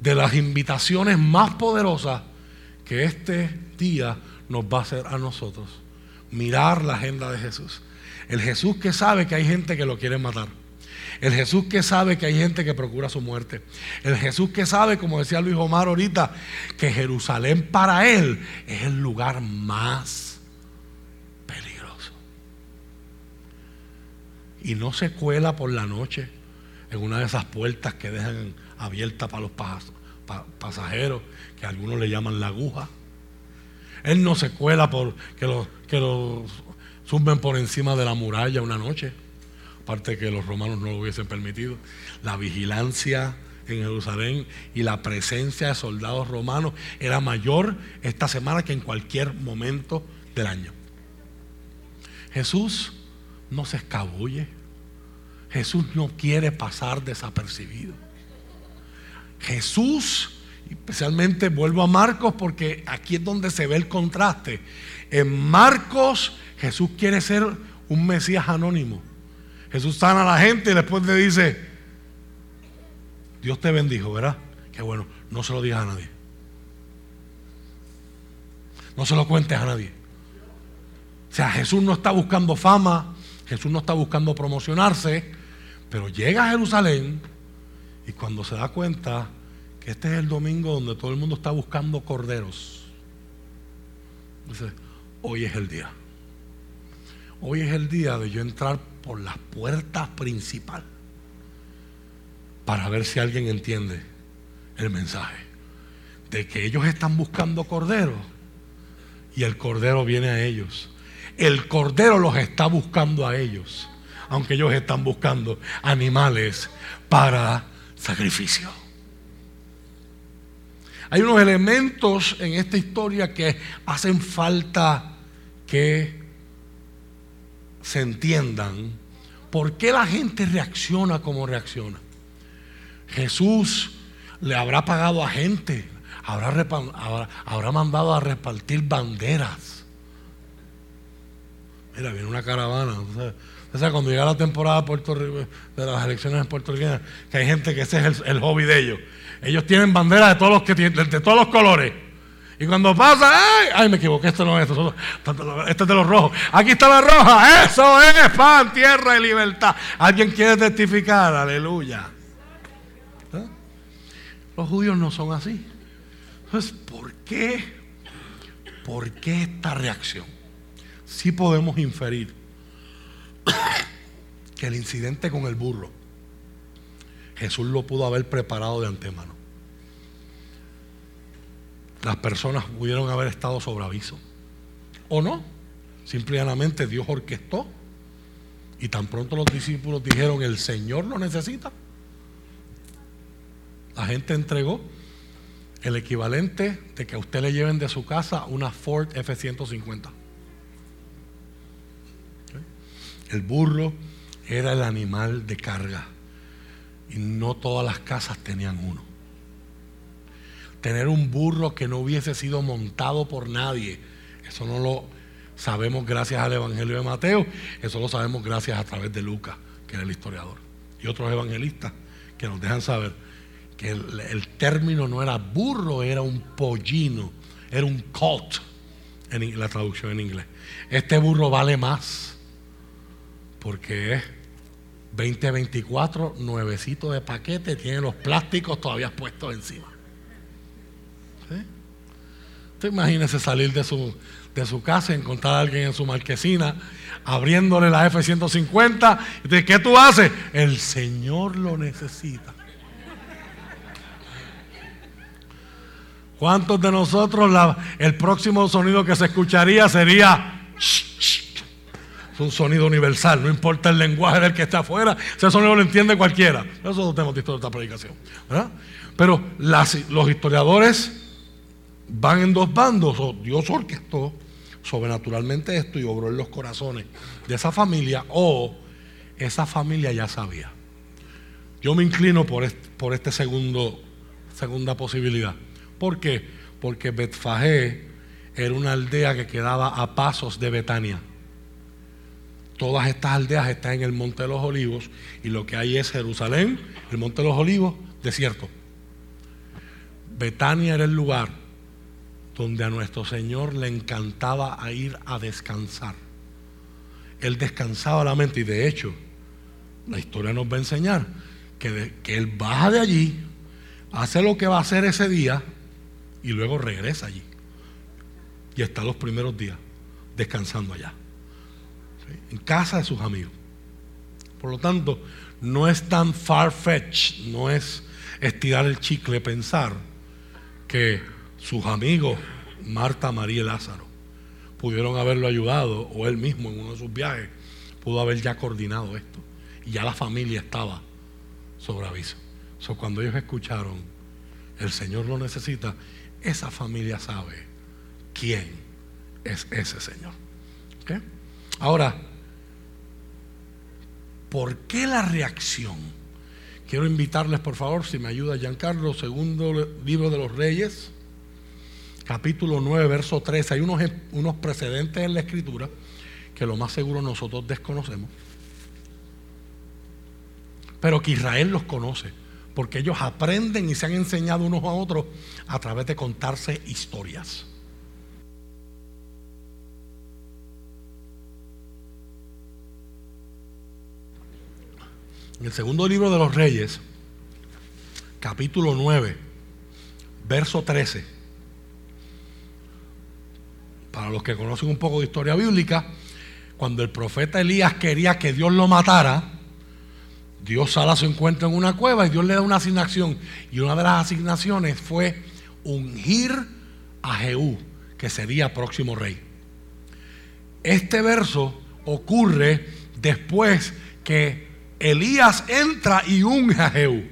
de las invitaciones más poderosas que este día nos va a hacer a nosotros. Mirar la agenda de Jesús. El Jesús que sabe que hay gente que lo quiere matar el Jesús que sabe que hay gente que procura su muerte. El Jesús que sabe, como decía Luis Omar ahorita, que Jerusalén para él es el lugar más peligroso. Y no se cuela por la noche en una de esas puertas que dejan abiertas para los pasajeros, que algunos le llaman la aguja. Él no se cuela por que los que suben por encima de la muralla una noche aparte que los romanos no lo hubiesen permitido, la vigilancia en Jerusalén y la presencia de soldados romanos era mayor esta semana que en cualquier momento del año. Jesús no se escabulle. Jesús no quiere pasar desapercibido. Jesús, especialmente vuelvo a Marcos porque aquí es donde se ve el contraste. En Marcos Jesús quiere ser un Mesías anónimo. Jesús sana a la gente y después le dice, Dios te bendijo, ¿verdad? Qué bueno, no se lo digas a nadie. No se lo cuentes a nadie. O sea, Jesús no está buscando fama, Jesús no está buscando promocionarse, pero llega a Jerusalén y cuando se da cuenta que este es el domingo donde todo el mundo está buscando corderos, dice, hoy es el día. Hoy es el día de yo entrar por las puertas principal para ver si alguien entiende el mensaje de que ellos están buscando cordero y el cordero viene a ellos. El cordero los está buscando a ellos, aunque ellos están buscando animales para sacrificio. Hay unos elementos en esta historia que hacen falta que se entiendan por qué la gente reacciona como reacciona. Jesús le habrá pagado a gente, habrá, mandado a repartir banderas. Mira, viene una caravana. O sea, cuando llega la temporada de, Puerto de las elecciones en Puerto Rico, que hay gente que ese es el, hobby de ellos. Ellos tienen banderas de todos los que de todos los colores. Y cuando pasa, ¡ay! ¡Ay, me equivoqué! Esto no es esto. Este es de los rojos. Aquí está la roja. Eso es pan, tierra y libertad. ¿Alguien quiere testificar? Aleluya. ¿Eh? Los judíos no son así. Entonces, ¿por qué? ¿Por qué esta reacción? Sí podemos inferir que el incidente con el burro, Jesús lo pudo haber preparado de antemano las personas pudieron haber estado sobre aviso. ¿O no? Simplemente Dios orquestó y tan pronto los discípulos dijeron, el Señor lo necesita. La gente entregó el equivalente de que a usted le lleven de su casa una Ford F-150. El burro era el animal de carga y no todas las casas tenían uno tener un burro que no hubiese sido montado por nadie. Eso no lo sabemos gracias al Evangelio de Mateo, eso lo sabemos gracias a través de Lucas, que era el historiador, y otros evangelistas que nos dejan saber que el, término no era burro, era un pollino, era un colt, en la traducción en inglés. Este burro vale más, porque es 2024, nuevecito de paquete, tiene los plásticos todavía puestos encima. Imagínese salir de su, de su casa, encontrar a alguien en su marquesina, abriéndole la F-150. ¿De qué tú haces? El Señor lo necesita. ¿Cuántos de nosotros el próximo sonido que se escucharía sería... Es un sonido universal, no importa el lenguaje del que está afuera, ese sonido lo entiende cualquiera. Eso lo tenemos de esta predicación. Pero los historiadores van en dos bandos, Dios orquestó sobrenaturalmente esto y obró en los corazones de esa familia, o esa familia ya sabía. Yo me inclino por este, por este segundo, segunda posibilidad. ¿Por qué? Porque Betfagé era una aldea que quedaba a pasos de Betania. Todas estas aldeas están en el Monte de los Olivos y lo que hay es Jerusalén, el Monte de los Olivos, desierto. Betania era el lugar donde a nuestro Señor le encantaba ir a descansar. Él descansaba la mente y de hecho la historia nos va a enseñar que, que Él baja de allí, hace lo que va a hacer ese día y luego regresa allí. Y está los primeros días descansando allá, en casa de sus amigos. Por lo tanto, no es tan far-fetched, no es estirar el chicle pensar que sus amigos, Marta, María y Lázaro, pudieron haberlo ayudado, o él mismo en uno de sus viajes, pudo haber ya coordinado esto. Y ya la familia estaba sobre aviso. So, cuando ellos escucharon, el Señor lo necesita, esa familia sabe quién es ese Señor. Ahora, ¿por qué la reacción? Quiero invitarles, por favor, si me ayuda Giancarlo, segundo libro de los Reyes capítulo 9, verso 13, hay unos, unos precedentes en la escritura que lo más seguro nosotros desconocemos. pero que Israel los conoce, porque ellos aprenden y se han enseñado unos a otros a través de contarse historias. En el segundo libro de los Reyes, capítulo 9, verso 13. Para los que conocen un poco de historia bíblica, cuando el profeta Elías quería que Dios lo matara, Dios sale a su encuentro en una cueva y Dios le da una asignación. Y una de las asignaciones fue ungir a Jehú, que sería próximo rey. Este verso ocurre después que Elías entra y unge a Jehú.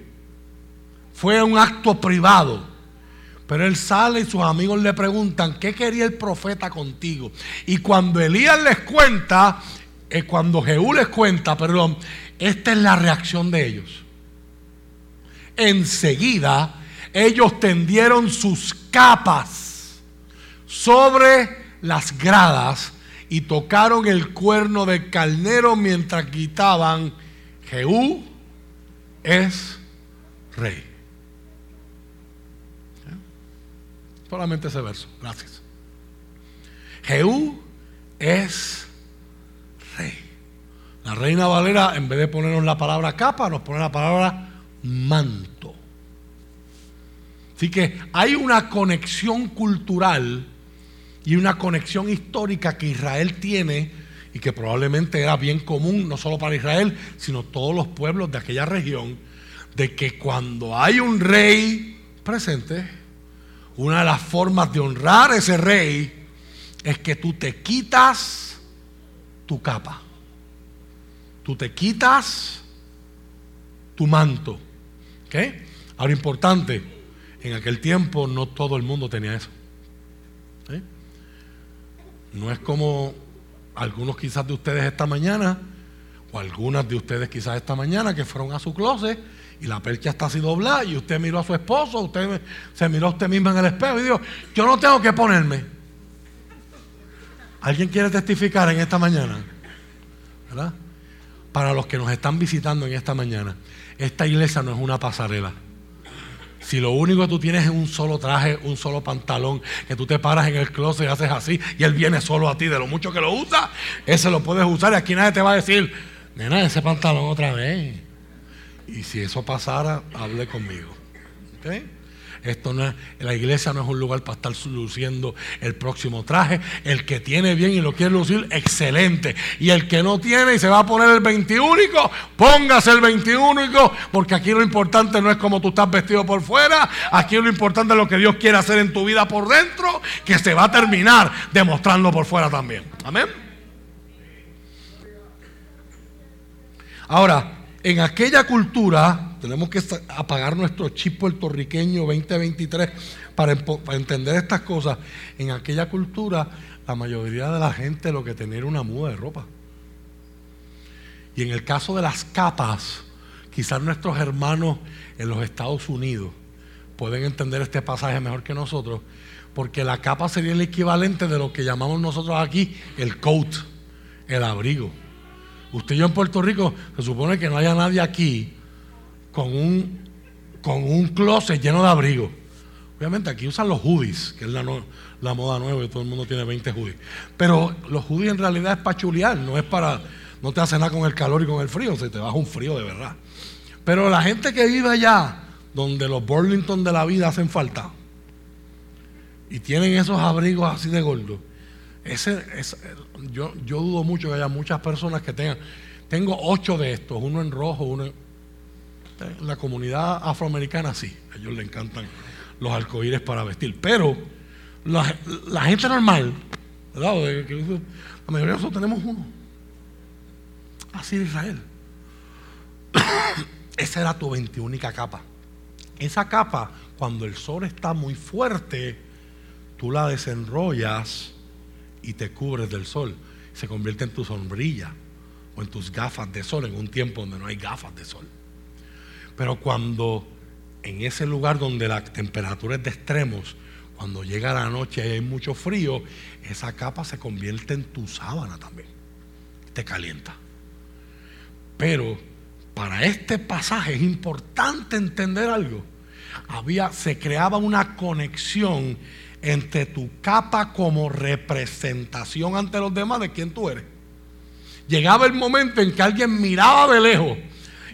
Fue un acto privado. Pero él sale y sus amigos le preguntan, ¿qué quería el profeta contigo? Y cuando Elías les cuenta, eh, cuando Jehú les cuenta, perdón, esta es la reacción de ellos. Enseguida ellos tendieron sus capas sobre las gradas y tocaron el cuerno del carnero mientras gritaban, Jehú es rey. Solamente ese verso. Gracias. Jehú es rey. La reina Valera, en vez de ponernos la palabra capa, nos pone la palabra manto. Así que hay una conexión cultural y una conexión histórica que Israel tiene y que probablemente era bien común, no solo para Israel, sino todos los pueblos de aquella región, de que cuando hay un rey presente, una de las formas de honrar a ese rey es que tú te quitas tu capa. Tú te quitas tu manto. ¿Ok? Ahora importante, en aquel tiempo no todo el mundo tenía eso. No es como algunos quizás de ustedes esta mañana, o algunas de ustedes quizás esta mañana que fueron a su closet y la percha está así doblada y usted miró a su esposo, usted se miró a usted misma en el espejo y dijo, yo no tengo que ponerme. ¿Alguien quiere testificar en esta mañana? ¿Verdad? Para los que nos están visitando en esta mañana, esta iglesia no es una pasarela. Si lo único que tú tienes es un solo traje, un solo pantalón, que tú te paras en el closet y haces así, y él viene solo a ti, de lo mucho que lo usa, ese lo puedes usar y aquí nadie te va a decir, nena, ese pantalón otra vez. Y si eso pasara, hable conmigo. Esto no es, la iglesia no es un lugar para estar luciendo el próximo traje. El que tiene bien y lo quiere lucir, excelente. Y el que no tiene y se va a poner el 21, póngase el 21, porque aquí lo importante no es como tú estás vestido por fuera, aquí lo importante es lo que Dios quiere hacer en tu vida por dentro, que se va a terminar demostrando por fuera también. Amén. Ahora, en aquella cultura, tenemos que apagar nuestro chip puertorriqueño 2023 para, para, entender estas cosas. En aquella cultura, la mayoría de la gente lo que tenía era una muda de ropa. Y en el caso de las capas, quizás nuestros hermanos en los Estados Unidos pueden entender este pasaje mejor que nosotros, porque la capa sería el equivalente de lo que llamamos nosotros aquí el coat, el abrigo. Usted yo en Puerto Rico, se supone que no haya nadie aquí con un, con un closet lleno de abrigos. Obviamente aquí usan los hoodies, que es la, la, moda nueva y todo el mundo tiene 20 hoodies. Pero los hoodies en realidad es para chulear, no es para, no te hace nada con el calor y con el frío, se te baja un frío de verdad. Pero la gente que vive allá, donde los Burlington de la vida hacen falta, y tienen esos abrigos así de gordos, ese, yo, yo dudo mucho que haya muchas personas que tengan. Tengo ocho de estos, uno en rojo, uno en. La comunidad afroamericana sí, a ellos les encantan los arcoíris para vestir. Pero la, gente normal, ¿verdad? La mayoría de nosotros tenemos uno. Así de Israel. Esa era tu veintiúnica capa. Esa capa, cuando el sol está muy fuerte, tú la desenrollas y te cubres del sol. Se convierte en tu sombrilla o en tus gafas de sol en un tiempo donde no hay gafas de sol. Pero cuando en ese lugar donde la temperatura es de extremos, cuando llega la noche y hay mucho frío, esa capa se convierte en tu sábana también. Te calienta. Pero para este pasaje es importante entender algo. Había, se creaba una conexión entre tu capa como representación ante los demás de quién tú eres. Llegaba el momento en que alguien miraba de lejos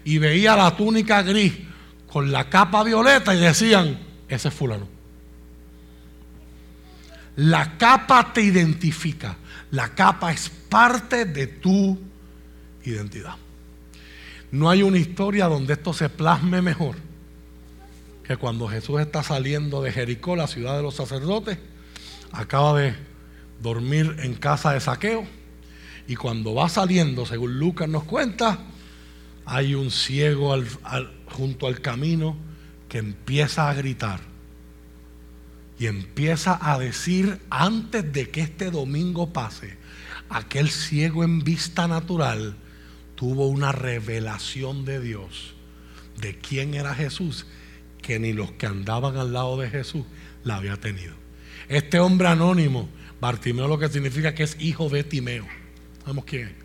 y veía la túnica gris con la capa violeta y decían, ese es fulano. La capa te identifica. La capa es parte de tu identidad. No hay una historia donde esto se plasme mejor que cuando Jesús está saliendo de Jericó, la ciudad de los sacerdotes, acaba de dormir en casa de saqueo. Y cuando va saliendo, según Lucas nos cuenta, hay un ciego junto al camino que empieza a gritar y empieza a decir antes de que este domingo pase, aquel ciego en vista natural tuvo una revelación de Dios de quién era Jesús que ni los que andaban al lado de Jesús la había tenido. Este hombre anónimo, Bartimeo lo que significa que es hijo de Timeo. ¿Sabemos quién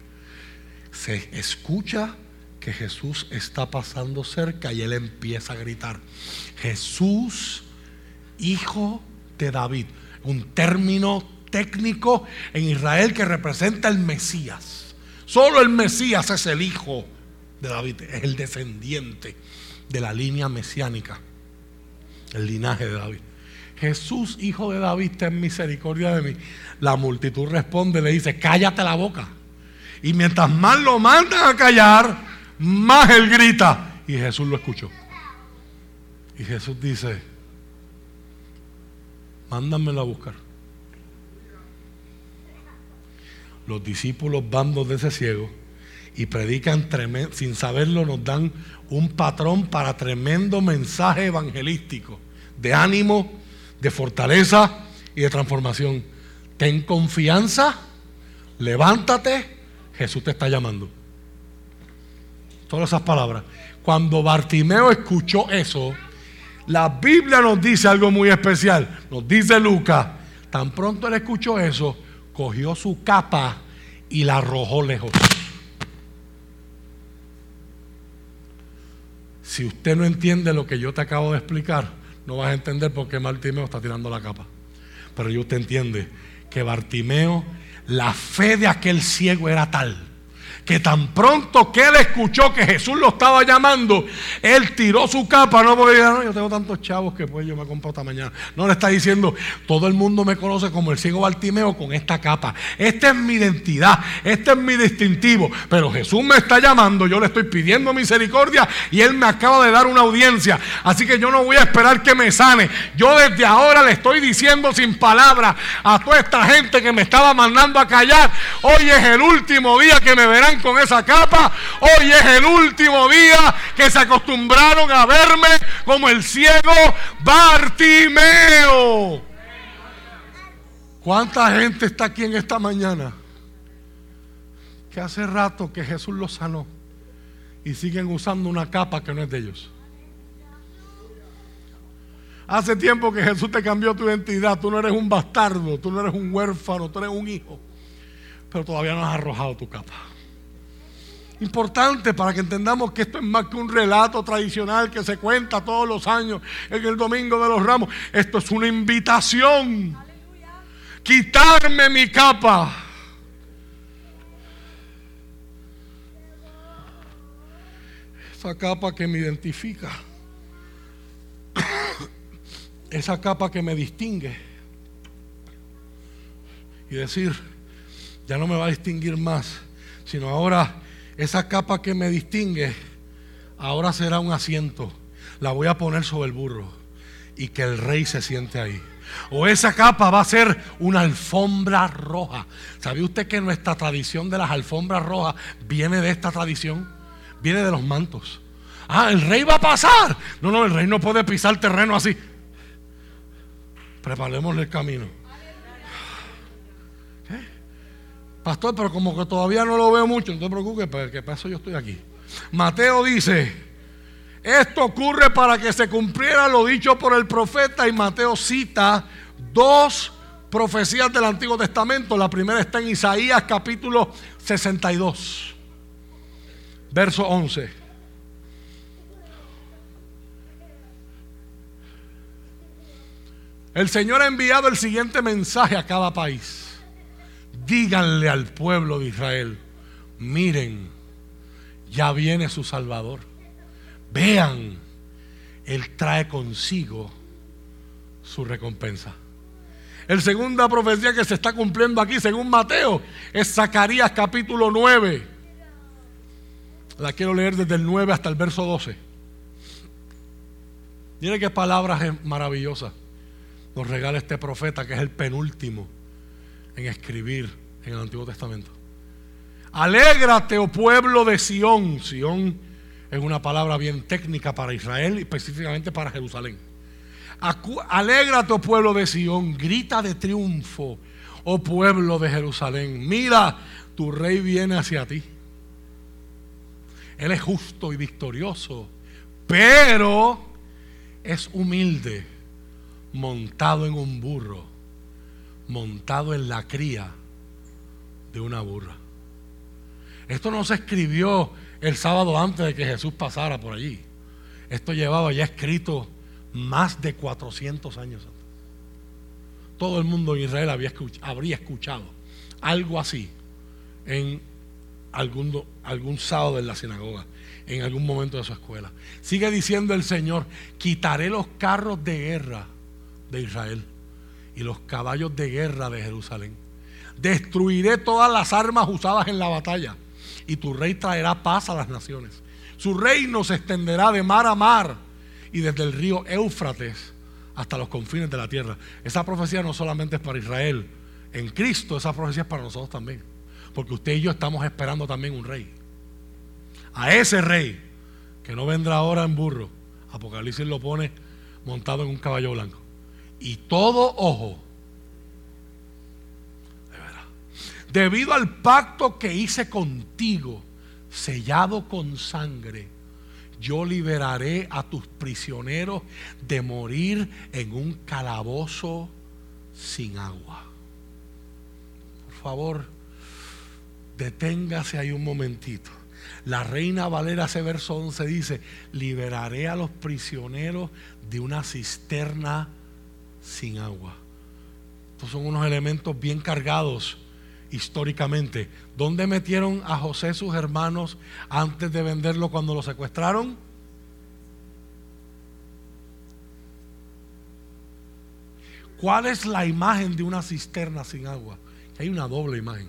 Se escucha que Jesús está pasando cerca y él empieza a gritar, Jesús, hijo de David, un término técnico en Israel que representa el Mesías. Solo el Mesías es el hijo de David, es el descendiente de la línea mesiánica, el linaje de David. Jesús, hijo de David, ten misericordia de mí. La multitud responde, le dice, cállate la boca. Y mientras más lo mandan a callar, más él grita. Y Jesús lo escuchó. Y Jesús dice, mándamelo a buscar. Los discípulos van de ese ciego y predican sin saberlo, nos dan un patrón para tremendo mensaje evangelístico de ánimo, de fortaleza y de transformación. Ten confianza, levántate, Jesús te está llamando. Todas esas palabras. Cuando Bartimeo escuchó eso, la Biblia nos dice algo muy especial. Nos dice Lucas, tan pronto él escuchó eso, cogió su capa y la arrojó lejos. Si usted no entiende lo que yo te acabo de explicar, no vas a entender por qué Bartimeo está tirando la capa. Pero yo usted entiende que Bartimeo, la fe de aquel ciego era tal que tan pronto que él escuchó que Jesús lo estaba llamando, él tiró su capa, no porque no, yo tengo tantos chavos que pues yo me compro esta mañana. No le está diciendo, todo el mundo me conoce como el ciego Bartimeo con esta capa. Esta es mi identidad, este es mi distintivo. Pero Jesús me está llamando, yo le estoy pidiendo misericordia y él me acaba de dar una audiencia. Así que yo no voy a esperar que me sane. Yo desde ahora le estoy diciendo sin palabras a toda esta gente que me estaba mandando a callar. Hoy es el último día que me verán con esa capa. Hoy es el último día que se acostumbraron a verme como el ciego Bartimeo. ¿Cuánta gente está aquí en esta mañana? Que hace rato que Jesús los sanó y siguen usando una capa que no es de ellos. Hace tiempo que Jesús te cambió tu identidad. Tú no eres un bastardo, tú no eres un huérfano, tú eres un hijo. Pero todavía no has arrojado tu capa. Importante para que entendamos que esto es más que un relato tradicional que se cuenta todos los años en el Domingo de los Ramos. Esto es una invitación. Quitarme mi capa. Esa capa que me identifica. Esa capa que me distingue. Y decir, ya no me va a distinguir más, sino ahora esa capa que me distingue ahora será un asiento. La voy a poner sobre el burro y que el rey se siente ahí. O esa capa va a ser una alfombra roja. ¿Sabe usted que nuestra tradición de las alfombras rojas viene de esta tradición? Viene de los mantos. Ah, el rey va a pasar. No, no, el rey no puede pisar terreno así. Preparémosle el camino. Pastor, pero como que todavía no lo veo mucho, no te preocupes, pues, porque para eso yo estoy aquí. Mateo dice, esto ocurre para que se cumpliera lo dicho por el profeta y Mateo cita dos profecías del Antiguo Testamento. La primera está en Isaías capítulo 62, verso 11. El Señor ha enviado el siguiente mensaje a cada país. Díganle al pueblo de Israel, miren, ya viene su Salvador. Vean, Él trae consigo su recompensa. El segunda profecía que se está cumpliendo aquí, según Mateo, es Zacarías capítulo 9. La quiero leer desde el 9 hasta el verso 12. Miren qué palabras maravillosas nos regala este profeta, que es el penúltimo en escribir en el Antiguo Testamento. Alégrate, oh pueblo de Sión. Sión es una palabra bien técnica para Israel y específicamente para Jerusalén. Alégrate, oh pueblo de Sión, grita de triunfo, oh pueblo de Jerusalén. Mira, tu rey viene hacia ti. Él es justo y victorioso, pero es humilde, montado en un burro, montado en la cría de una burra. Esto no se escribió el sábado antes de que Jesús pasara por allí. Esto llevaba ya escrito más de 400 años antes. Todo el mundo en Israel había habría escuchado algo así en algún, algún sábado en la sinagoga, en algún momento de su escuela. Sigue diciendo el Señor, quitaré los carros de guerra de Israel y los caballos de guerra de Jerusalén. Destruiré todas las armas usadas en la batalla y tu rey traerá paz a las naciones. Su reino se extenderá de mar a mar y desde el río Éufrates hasta los confines de la tierra. Esa profecía no solamente es para Israel, en Cristo esa profecía es para nosotros también. Porque usted y yo estamos esperando también un rey. A ese rey, que no vendrá ahora en burro, Apocalipsis lo pone montado en un caballo blanco. Y todo ojo, debido al pacto que hice contigo, sellado con sangre, yo liberaré a tus prisioneros de morir en un calabozo sin agua. Por favor, deténgase ahí un momentito. La reina Valera, ese verso 11 dice, liberaré a los prisioneros de una cisterna sin agua. Estos son unos elementos bien cargados históricamente. ¿Dónde metieron a José sus hermanos antes de venderlo cuando lo secuestraron? ¿Cuál es la imagen de una cisterna sin agua? Hay una doble imagen.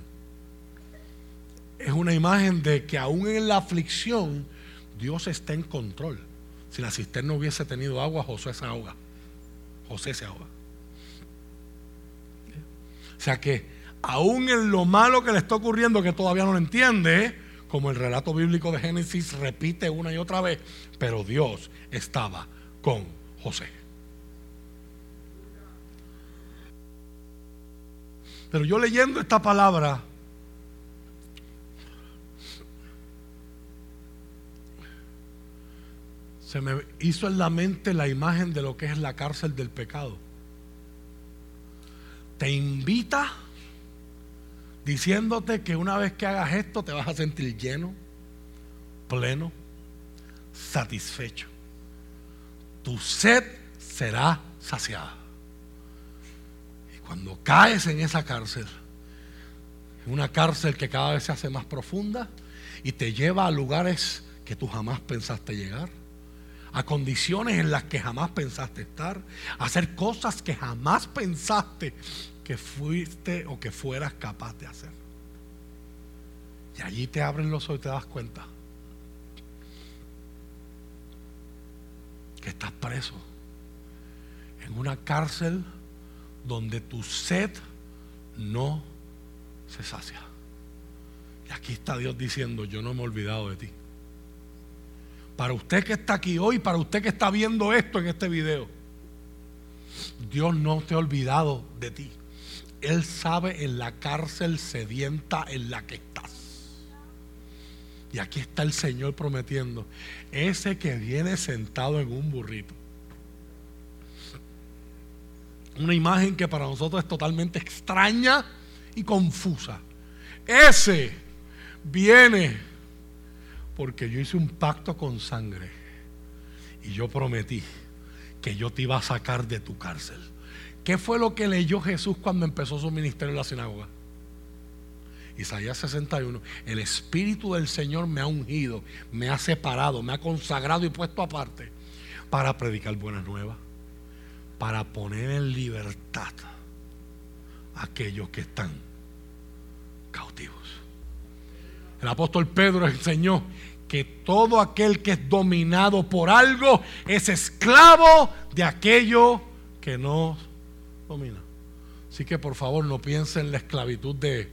Es una imagen de que aún en la aflicción Dios está en control. Si la cisterna hubiese tenido agua, José se ahoga. José se ahoga. O sea que aún en lo malo que le está ocurriendo, que todavía no lo entiende, como el relato bíblico de Génesis repite una y otra vez, pero Dios estaba con José. Pero yo leyendo esta palabra, se me hizo en la mente la imagen de lo que es la cárcel del pecado. Te invita diciéndote que una vez que hagas esto te vas a sentir lleno, pleno, satisfecho. Tu sed será saciada. Y cuando caes en esa cárcel, una cárcel que cada vez se hace más profunda y te lleva a lugares que tú jamás pensaste llegar, a condiciones en las que jamás pensaste estar, a hacer cosas que jamás pensaste que fuiste o que fueras capaz de hacer. Y allí te abren los ojos y te das cuenta que estás preso en una cárcel donde tu sed no se sacia. Y aquí está Dios diciendo, yo no me he olvidado de ti. Para usted que está aquí hoy, para usted que está viendo esto en este video, Dios no te ha olvidado de ti. Él sabe en la cárcel sedienta en la que estás. Y aquí está el Señor prometiendo, ese que viene sentado en un burrito. Una imagen que para nosotros es totalmente extraña y confusa. Ese viene porque yo hice un pacto con sangre y yo prometí que yo te iba a sacar de tu cárcel ¿Qué fue lo que leyó Jesús cuando empezó su ministerio en la sinagoga? Isaías 61. El Espíritu del Señor me ha ungido, me ha separado, me ha consagrado y puesto aparte para predicar buenas nuevas, para poner en libertad a aquellos que están cautivos. El apóstol Pedro enseñó que todo aquel que es dominado por algo es esclavo de aquello que no domina. Así que por favor no piensen en la esclavitud de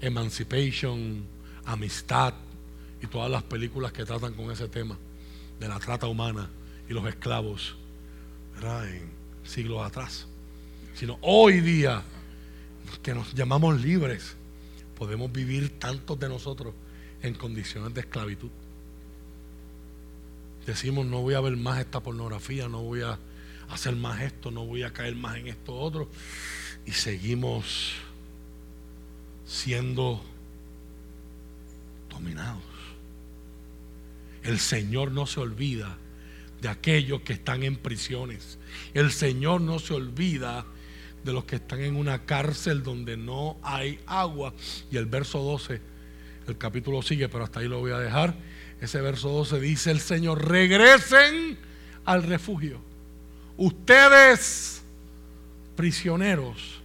Emancipation, Amistad y todas las películas que tratan con ese tema de la trata humana y los esclavos en siglos atrás. Sino hoy día que nos llamamos libres, podemos vivir tantos de nosotros en condiciones de esclavitud. Decimos, no voy a ver más esta pornografía, no voy a hacer más esto, no voy a caer más en esto otro. Y seguimos siendo dominados. El Señor no se olvida de aquellos que están en prisiones. El Señor no se olvida de los que están en una cárcel donde no hay agua. Y el verso 12, el capítulo sigue, pero hasta ahí lo voy a dejar. Ese verso 12 dice el Señor, regresen al refugio. Ustedes, prisioneros,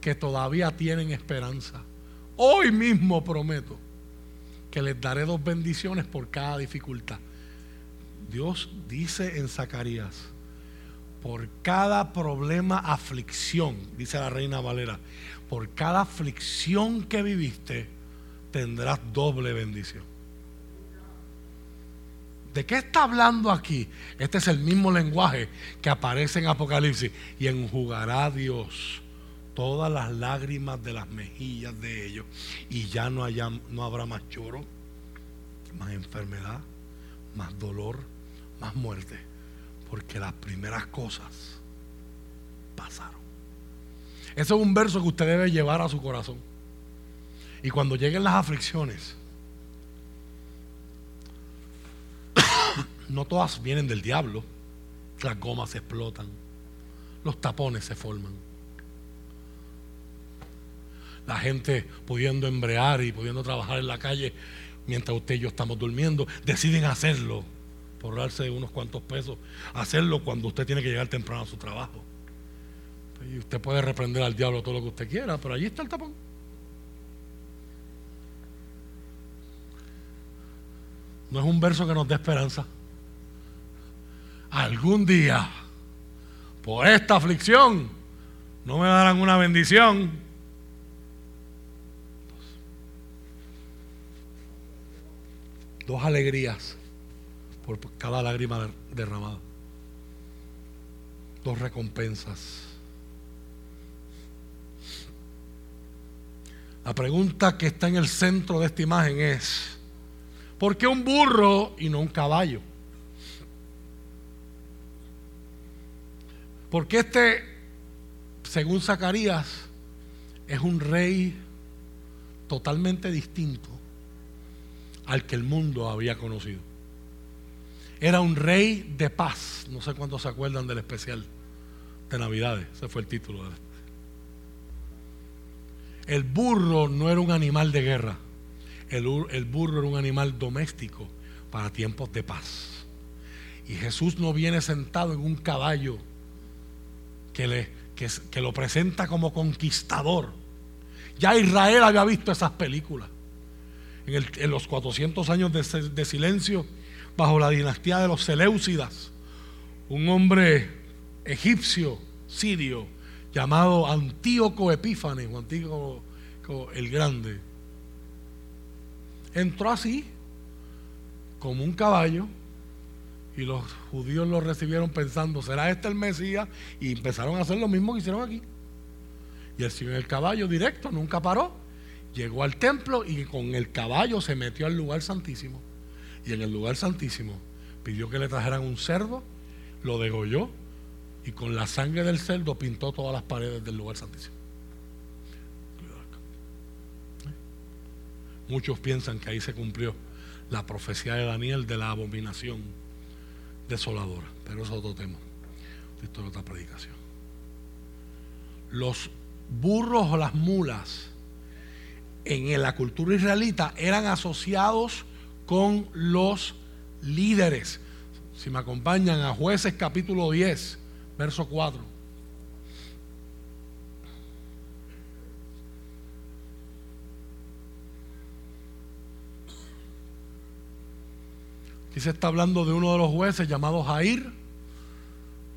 que todavía tienen esperanza. Hoy mismo prometo que les daré dos bendiciones por cada dificultad. Dios dice en Zacarías, por cada problema, aflicción, dice la reina Valera, por cada aflicción que viviste, tendrás doble bendición. ¿De qué está hablando aquí? Este es el mismo lenguaje que aparece en Apocalipsis. Y enjugará Dios todas las lágrimas de las mejillas de ellos. Y ya no, haya, no habrá más lloro, más enfermedad, más dolor, más muerte. Porque las primeras cosas pasaron. Ese es un verso que usted debe llevar a su corazón. Y cuando lleguen las aflicciones, no todas vienen del diablo. Las gomas se explotan, los tapones se forman. La gente pudiendo embrear y pudiendo trabajar en la calle mientras usted y yo estamos durmiendo, deciden hacerlo por darse unos cuantos pesos, hacerlo cuando usted tiene que llegar temprano a su trabajo. Y usted puede reprender al diablo todo lo que usted quiera, pero allí está el tapón. No es un verso que nos dé esperanza algún día, por esta aflicción, no me darán una bendición. Dos alegrías por cada lágrima derramada. Dos recompensas. La pregunta que está en el centro de esta imagen es, ¿por qué un burro y no un caballo? Porque este, según Zacarías, es un rey totalmente distinto al que el mundo había conocido. Era un rey de paz. No sé cuántos se acuerdan del especial de Navidades. Ese fue el título. El burro no era un animal de guerra. El, el burro era un animal doméstico para tiempos de paz. Y Jesús no viene sentado en un caballo que, le, que, lo presenta como conquistador. Ya Israel había visto esas películas. En, los 400 años de, de, silencio, bajo la dinastía de los Seleucidas, un hombre egipcio, sirio, llamado Antíoco Epífanes, o Antíoco el Grande, entró así, como un caballo, y los judíos lo recibieron pensando, ¿será este el Mesías? Y empezaron a hacer lo mismo que hicieron aquí. Y el Señor el caballo directo nunca paró. Llegó al templo y con el caballo se metió al lugar santísimo. Y en el lugar santísimo pidió que le trajeran un cerdo, lo degolló y con la sangre del cerdo pintó todas las paredes del lugar santísimo. Muchos piensan que ahí se cumplió la profecía de Daniel de la abominación desoladora. Pero es otro tema. Esto es otra predicación. los burros o las mulas en la cultura israelita eran asociados con los líderes. Si me acompañan a jueces capítulo 10, verso 4. Aquí se está hablando de uno de los jueces llamado Jair.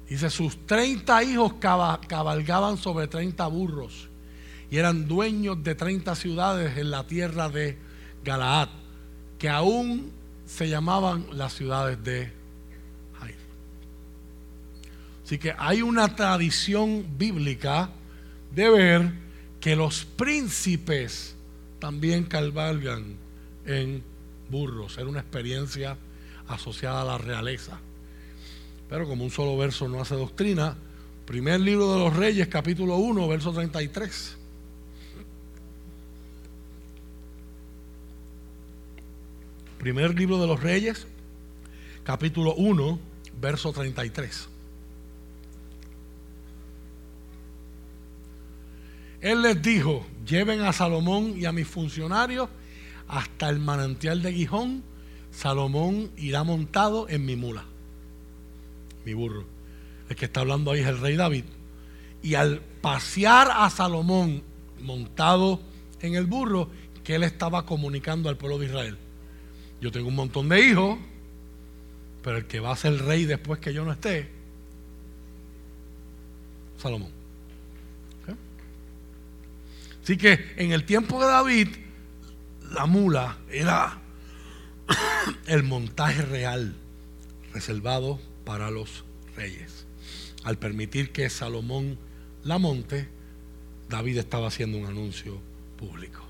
Dice, sus 30 hijos cabalgaban sobre 30 burros y eran dueños de 30 ciudades en la tierra de Galaad, que aún se llamaban las ciudades de Jair. Así que hay una tradición bíblica de ver que los príncipes también cabalgan en burros. Era una experiencia asociada a la realeza. Pero como un solo verso no hace doctrina, primer libro de los Reyes, capítulo 1, verso 33. Primer libro de los Reyes, capítulo 1, verso 33. Él les dijo, lleven a Salomón y a mis funcionarios hasta el manantial de Gijón Salomón irá montado en mi mula, mi burro. El que está hablando ahí es el rey David. Y al pasear a Salomón montado en el burro, que él estaba comunicando al pueblo de Israel. Yo tengo un montón de hijos, pero el que va a ser rey después que yo no esté, Salomón. Así que en el tiempo de David, la mula era el montaje real reservado para los reyes. Al permitir que Salomón la monte, David estaba haciendo un anuncio público.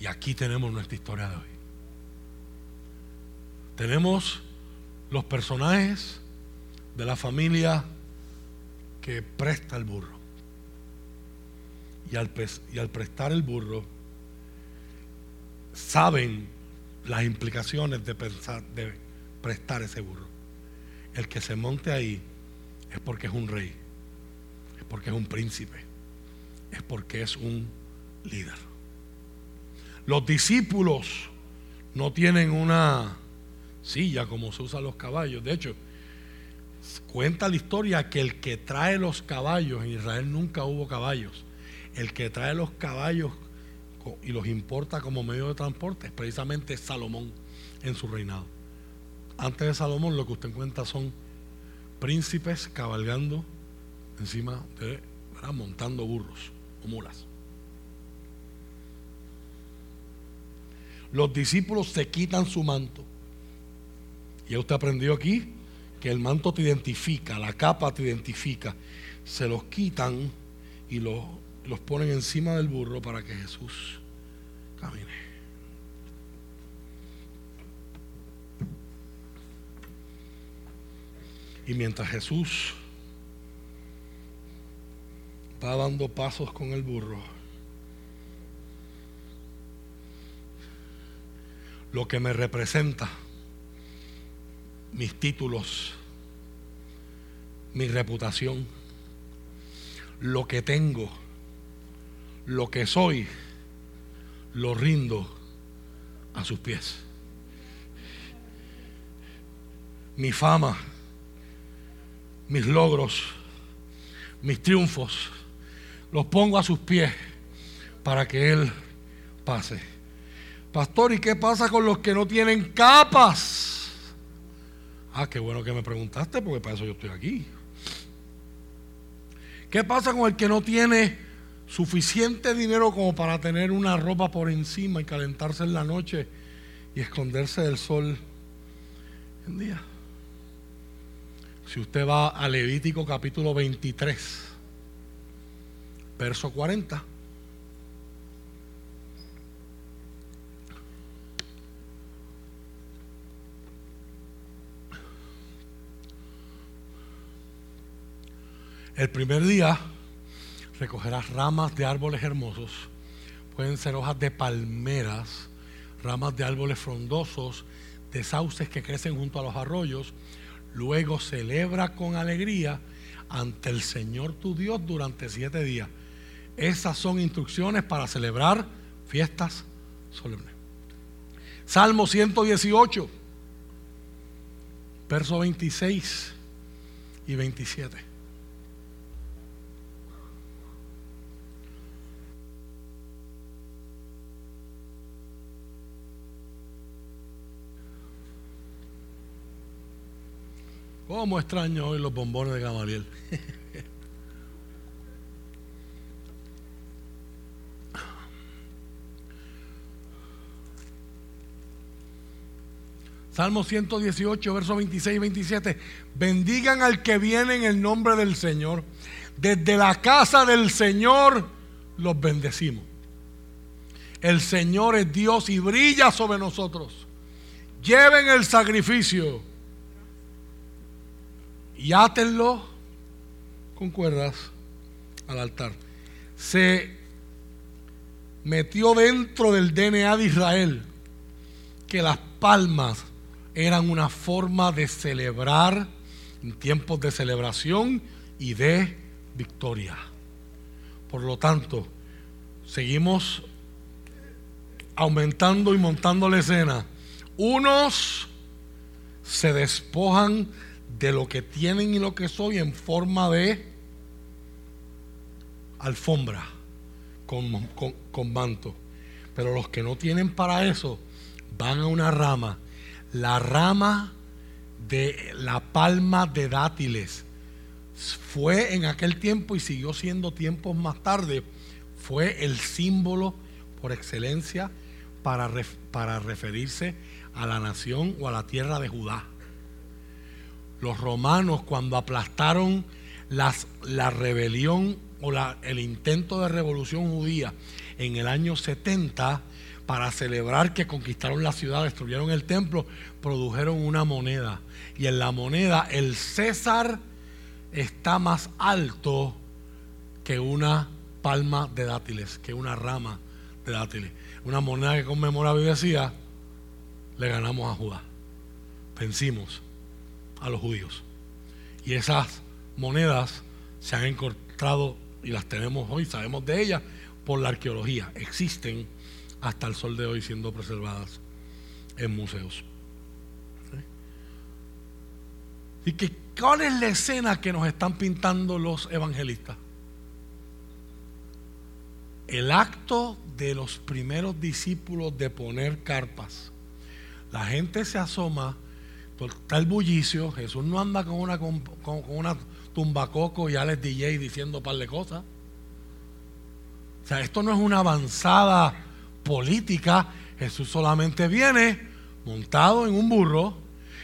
Y aquí tenemos nuestra historia de hoy. Tenemos los personajes de la familia que presta el burro. Y al, y al prestar el burro, saben las implicaciones de, prestar ese burro. El que se monte ahí es porque es un rey, es porque es un príncipe, es porque es un líder. Los discípulos no tienen una silla como se usan los caballos. De hecho, cuenta la historia que el que trae los caballos, en Israel nunca hubo caballos, el que trae los caballos y los importa como medio de transporte es precisamente Salomón en su reinado. Antes de Salomón lo que usted encuentra son príncipes cabalgando encima de, montando burros o mulas. Los discípulos se quitan su manto. Y usted aprendió aquí que el manto te identifica, la capa te identifica. Se los quitan y los los ponen encima del burro para que Jesús camine. Y mientras Jesús va dando pasos con el burro, lo que me representa, mis títulos, mi reputación, lo que tengo, lo que soy, lo rindo a sus pies. Mi fama, mis logros, mis triunfos, los pongo a sus pies para que Él pase. Pastor, ¿y qué pasa con los que no tienen capas? Ah, qué bueno que me preguntaste, porque para eso yo estoy aquí. ¿Qué pasa con el que no tiene suficiente dinero como para tener una ropa por encima y calentarse en la noche y esconderse del sol en día. Si usted va a Levítico capítulo 23, verso 40. El primer día recogerás ramas de árboles hermosos, pueden ser hojas de palmeras, ramas de árboles frondosos, de sauces que crecen junto a los arroyos. Luego celebra con alegría ante el Señor tu Dios durante siete días. Esas son instrucciones para celebrar fiestas solemnes. Salmo 118, verso 26 y 27. ¿Cómo extraño hoy los bombones de Gamaliel? Salmo 118, versos 26 y 27. Bendigan al que viene en el nombre del Señor. Desde la casa del Señor los bendecimos. El Señor es Dios y brilla sobre nosotros. Lleven el sacrificio y átenlo con cuerdas al altar. Se metió dentro del DNA de Israel que las palmas eran una forma de celebrar en tiempos de celebración y de victoria. Por lo tanto, seguimos aumentando y montando la escena. Unos se despojan de lo que tienen y lo que soy en forma de alfombra con, con, manto. Pero los que no tienen para eso van a una rama. La rama de la palma de dátiles fue en aquel tiempo y siguió siendo tiempos más tarde, fue el símbolo por excelencia para, para referirse a la nación o a la tierra de Judá los romanos cuando aplastaron las, la rebelión o la, el intento de revolución judía en el año 70 para celebrar que conquistaron la ciudad, destruyeron el templo, produjeron una moneda. Y en la moneda el César está más alto que una palma de dátiles, que una rama de dátiles. Una moneda que conmemoraba y decía, le ganamos a Judá. Vencimos a los judíos. Y esas monedas se han encontrado y las tenemos hoy, sabemos de ellas por la arqueología. Existen hasta el sol de hoy siendo preservadas en museos. ¿Y que, cuál es la escena que nos están pintando los evangelistas? El acto de los primeros discípulos de poner carpas. La gente se asoma Está el bullicio. Jesús no anda con una, con, una tumbacoco y Alex DJ diciendo par de cosas. O sea, esto no es una avanzada política. Jesús solamente viene montado en un burro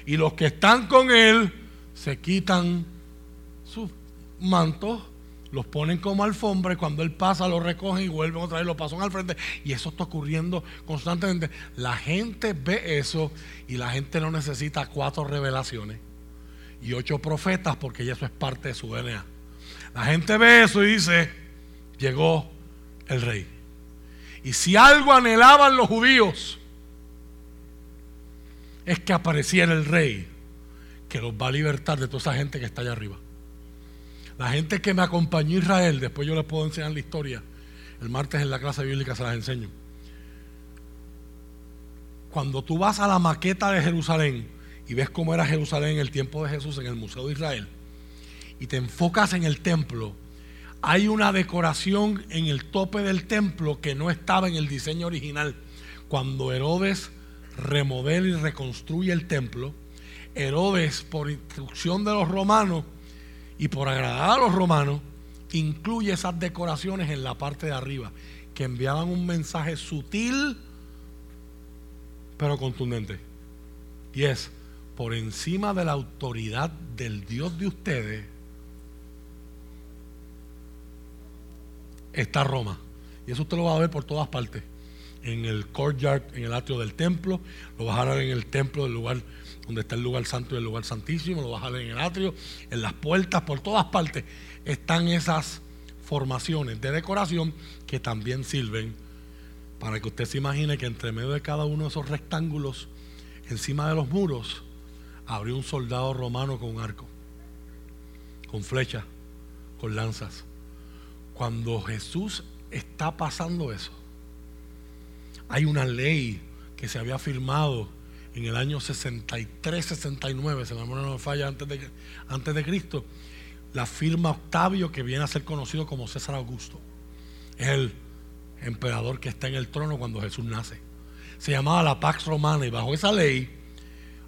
y los que están con él se quitan sus mantos los ponen como alfombra y cuando él pasa lo recogen y vuelven otra vez, lo pasan al frente. Y eso está ocurriendo constantemente. La gente ve eso y la gente no necesita cuatro revelaciones y ocho profetas porque ya eso es parte de su DNA. La gente ve eso y dice, llegó el rey. Y si algo anhelaban los judíos, es que apareciera el rey que los va a libertar de toda esa gente que está allá arriba. La gente que me acompañó a Israel, después yo les puedo enseñar la historia. El martes en la clase bíblica se las enseño. Cuando tú vas a la maqueta de Jerusalén y ves cómo era Jerusalén en el tiempo de Jesús en el Museo de Israel y te enfocas en el templo, hay una decoración en el tope del templo que no estaba en el diseño original. Cuando Herodes remodela y reconstruye el templo, Herodes, por instrucción de los romanos, y por agradar a los romanos, incluye esas decoraciones en la parte de arriba, que enviaban un mensaje sutil, pero contundente. Y es, por encima de la autoridad del Dios de ustedes, está Roma. Y eso usted lo va a ver por todas partes. En el courtyard, en el atrio del templo, lo ver en el templo del lugar donde está el lugar santo y el lugar santísimo, lo vas a ver en el atrio, en las puertas, por todas partes están esas formaciones de decoración que también sirven para que usted se imagine que entre medio de cada uno de esos rectángulos, encima de los muros, abrió un soldado romano con un arco, con flecha, con lanzas. Cuando Jesús está pasando eso, hay una ley que se había firmado en el año 63, 69, si la memoria no falla, antes de, antes de Cristo, la firma Octavio, que viene a ser conocido como César Augusto. Es el emperador que está en el trono cuando Jesús nace. Se llamaba la Pax Romana y bajo esa ley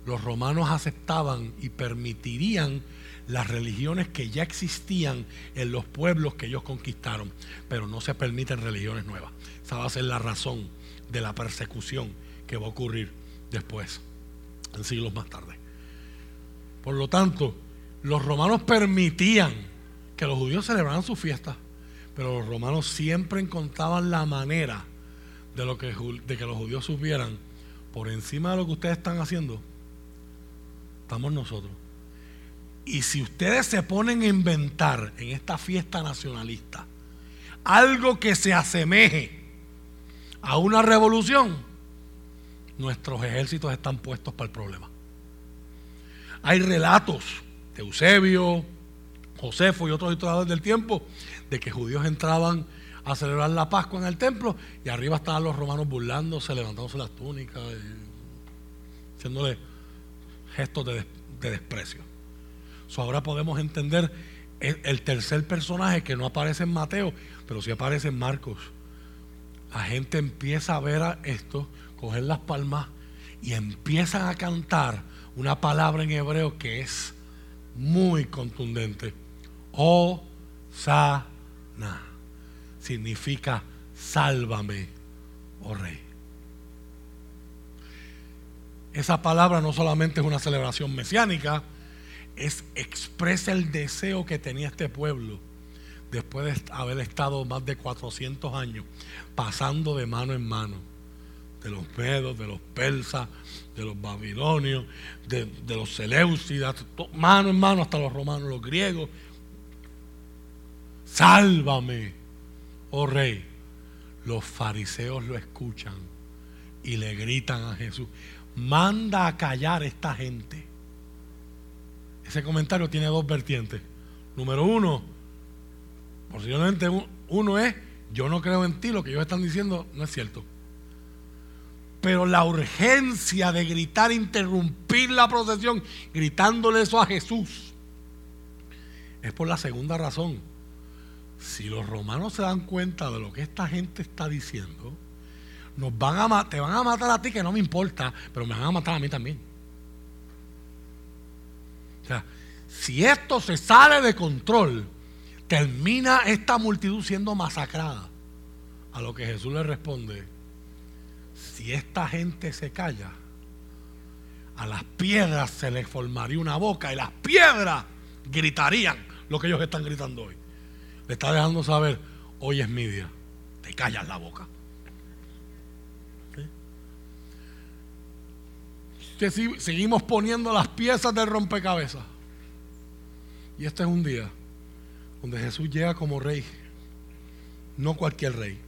los romanos aceptaban y permitirían las religiones que ya existían en los pueblos que ellos conquistaron, pero no se permiten religiones nuevas. Esa va a ser la razón de la persecución que va a ocurrir después, en siglos más tarde. Por lo tanto, los romanos permitían que los judíos celebraran su fiesta, pero los romanos siempre encontraban la manera de, lo que, de que los judíos supieran, por encima de lo que ustedes están haciendo, estamos nosotros. Y si ustedes se ponen a inventar en esta fiesta nacionalista algo que se asemeje a una revolución, nuestros ejércitos están puestos para el problema. Hay relatos de Eusebio, Josefo y otros historiadores del tiempo de que judíos entraban a celebrar la Pascua en el templo y arriba estaban los romanos burlándose, levantándose las túnicas, haciéndole gestos de, desprecio. ahora podemos entender el, tercer personaje que no aparece en Mateo, pero sí aparece en Marcos. La gente empieza a ver a esto, coger las palmas y empiezan a cantar una palabra en hebreo que es muy contundente. Oh, sana. Significa sálvame, oh rey. Esa palabra no solamente es una celebración mesiánica, es expresa el deseo que tenía este pueblo después de haber estado más de 400 años pasando de mano en mano de los medos, de los persas, de los babilonios, de, los seleucidas, mano en mano hasta los romanos, los griegos. Sálvame, oh rey. Los fariseos lo escuchan y le gritan a Jesús, manda a callar a esta gente. Ese comentario tiene dos vertientes. Número uno, posiblemente uno es, yo no creo en ti, lo que ellos están diciendo no es cierto. Pero la urgencia de gritar, interrumpir la procesión, gritándole eso a Jesús, es por la segunda razón. Si los romanos se dan cuenta de lo que esta gente está diciendo, nos van a te van a matar a ti, que no me importa, pero me van a matar a mí también. O sea, si esto se sale de control, termina esta multitud siendo masacrada. A lo que Jesús le responde, si esta gente se calla, a las piedras se les formaría una boca y las piedras gritarían lo que ellos están gritando hoy. Le está dejando saber, hoy es mi día, te callas la boca. que seguimos poniendo las piezas del rompecabezas. Y este es un día donde Jesús llega como rey, no cualquier rey,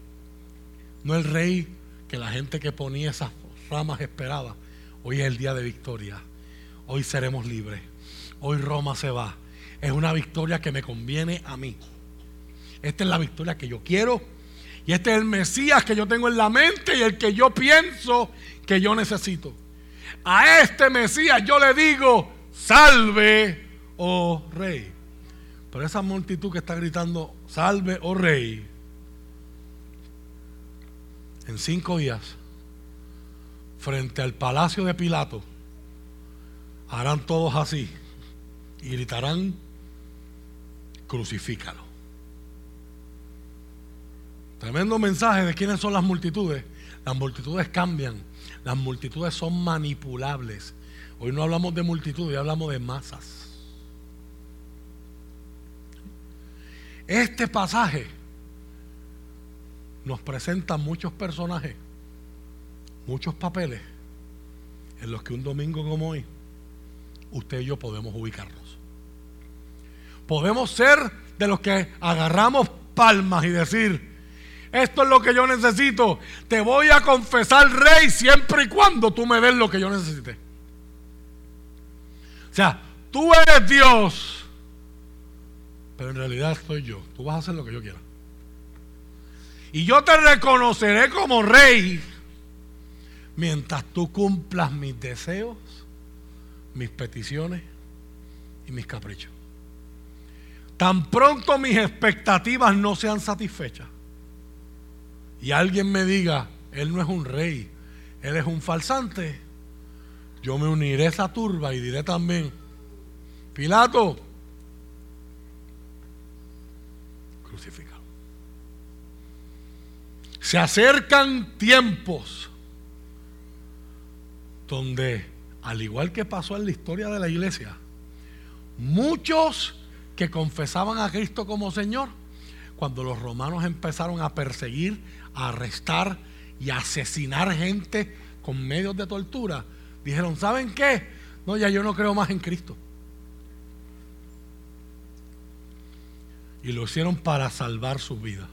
no el rey que la gente que ponía esas ramas esperaba. Hoy es el día de victoria, hoy seremos libres, hoy Roma se va. Es una victoria que me conviene a mí. Esta es la victoria que yo quiero y este es el Mesías que yo tengo en la mente y el que yo pienso que yo necesito. A este Mesías yo le digo, salve, oh rey. Pero esa multitud que está gritando, salve, oh rey, en cinco días, frente al palacio de Pilato, harán todos así y gritarán, crucifícalo. Tremendo mensaje de quiénes son las multitudes. Las multitudes cambian las multitudes son manipulables. Hoy no hablamos de multitud, hoy hablamos de masas. Este pasaje nos presenta muchos personajes, muchos papeles en los que un domingo como hoy, usted y yo podemos ubicarnos. Podemos ser de los que agarramos palmas y decir, esto es lo que yo necesito. Te voy a confesar, rey, siempre y cuando tú me des lo que yo necesite. O sea, tú eres Dios. pero en realidad soy yo. Tú vas a hacer lo que yo quiera. Y yo te reconoceré como rey mientras tú cumplas mis deseos, mis peticiones y mis caprichos. Tan pronto mis expectativas no sean satisfechas y alguien me diga, él no es un rey, él es un falsante, yo me uniré a esa turba y diré también, Pilato, crucificado. Se acercan tiempos donde, al igual que pasó en la historia de la iglesia, muchos que confesaban a Cristo como Señor, cuando los romanos empezaron a perseguir, a arrestar y a asesinar gente con medios de tortura, dijeron, ¿saben qué? No, ya yo no creo más en Cristo. Y lo hicieron para salvar su vida.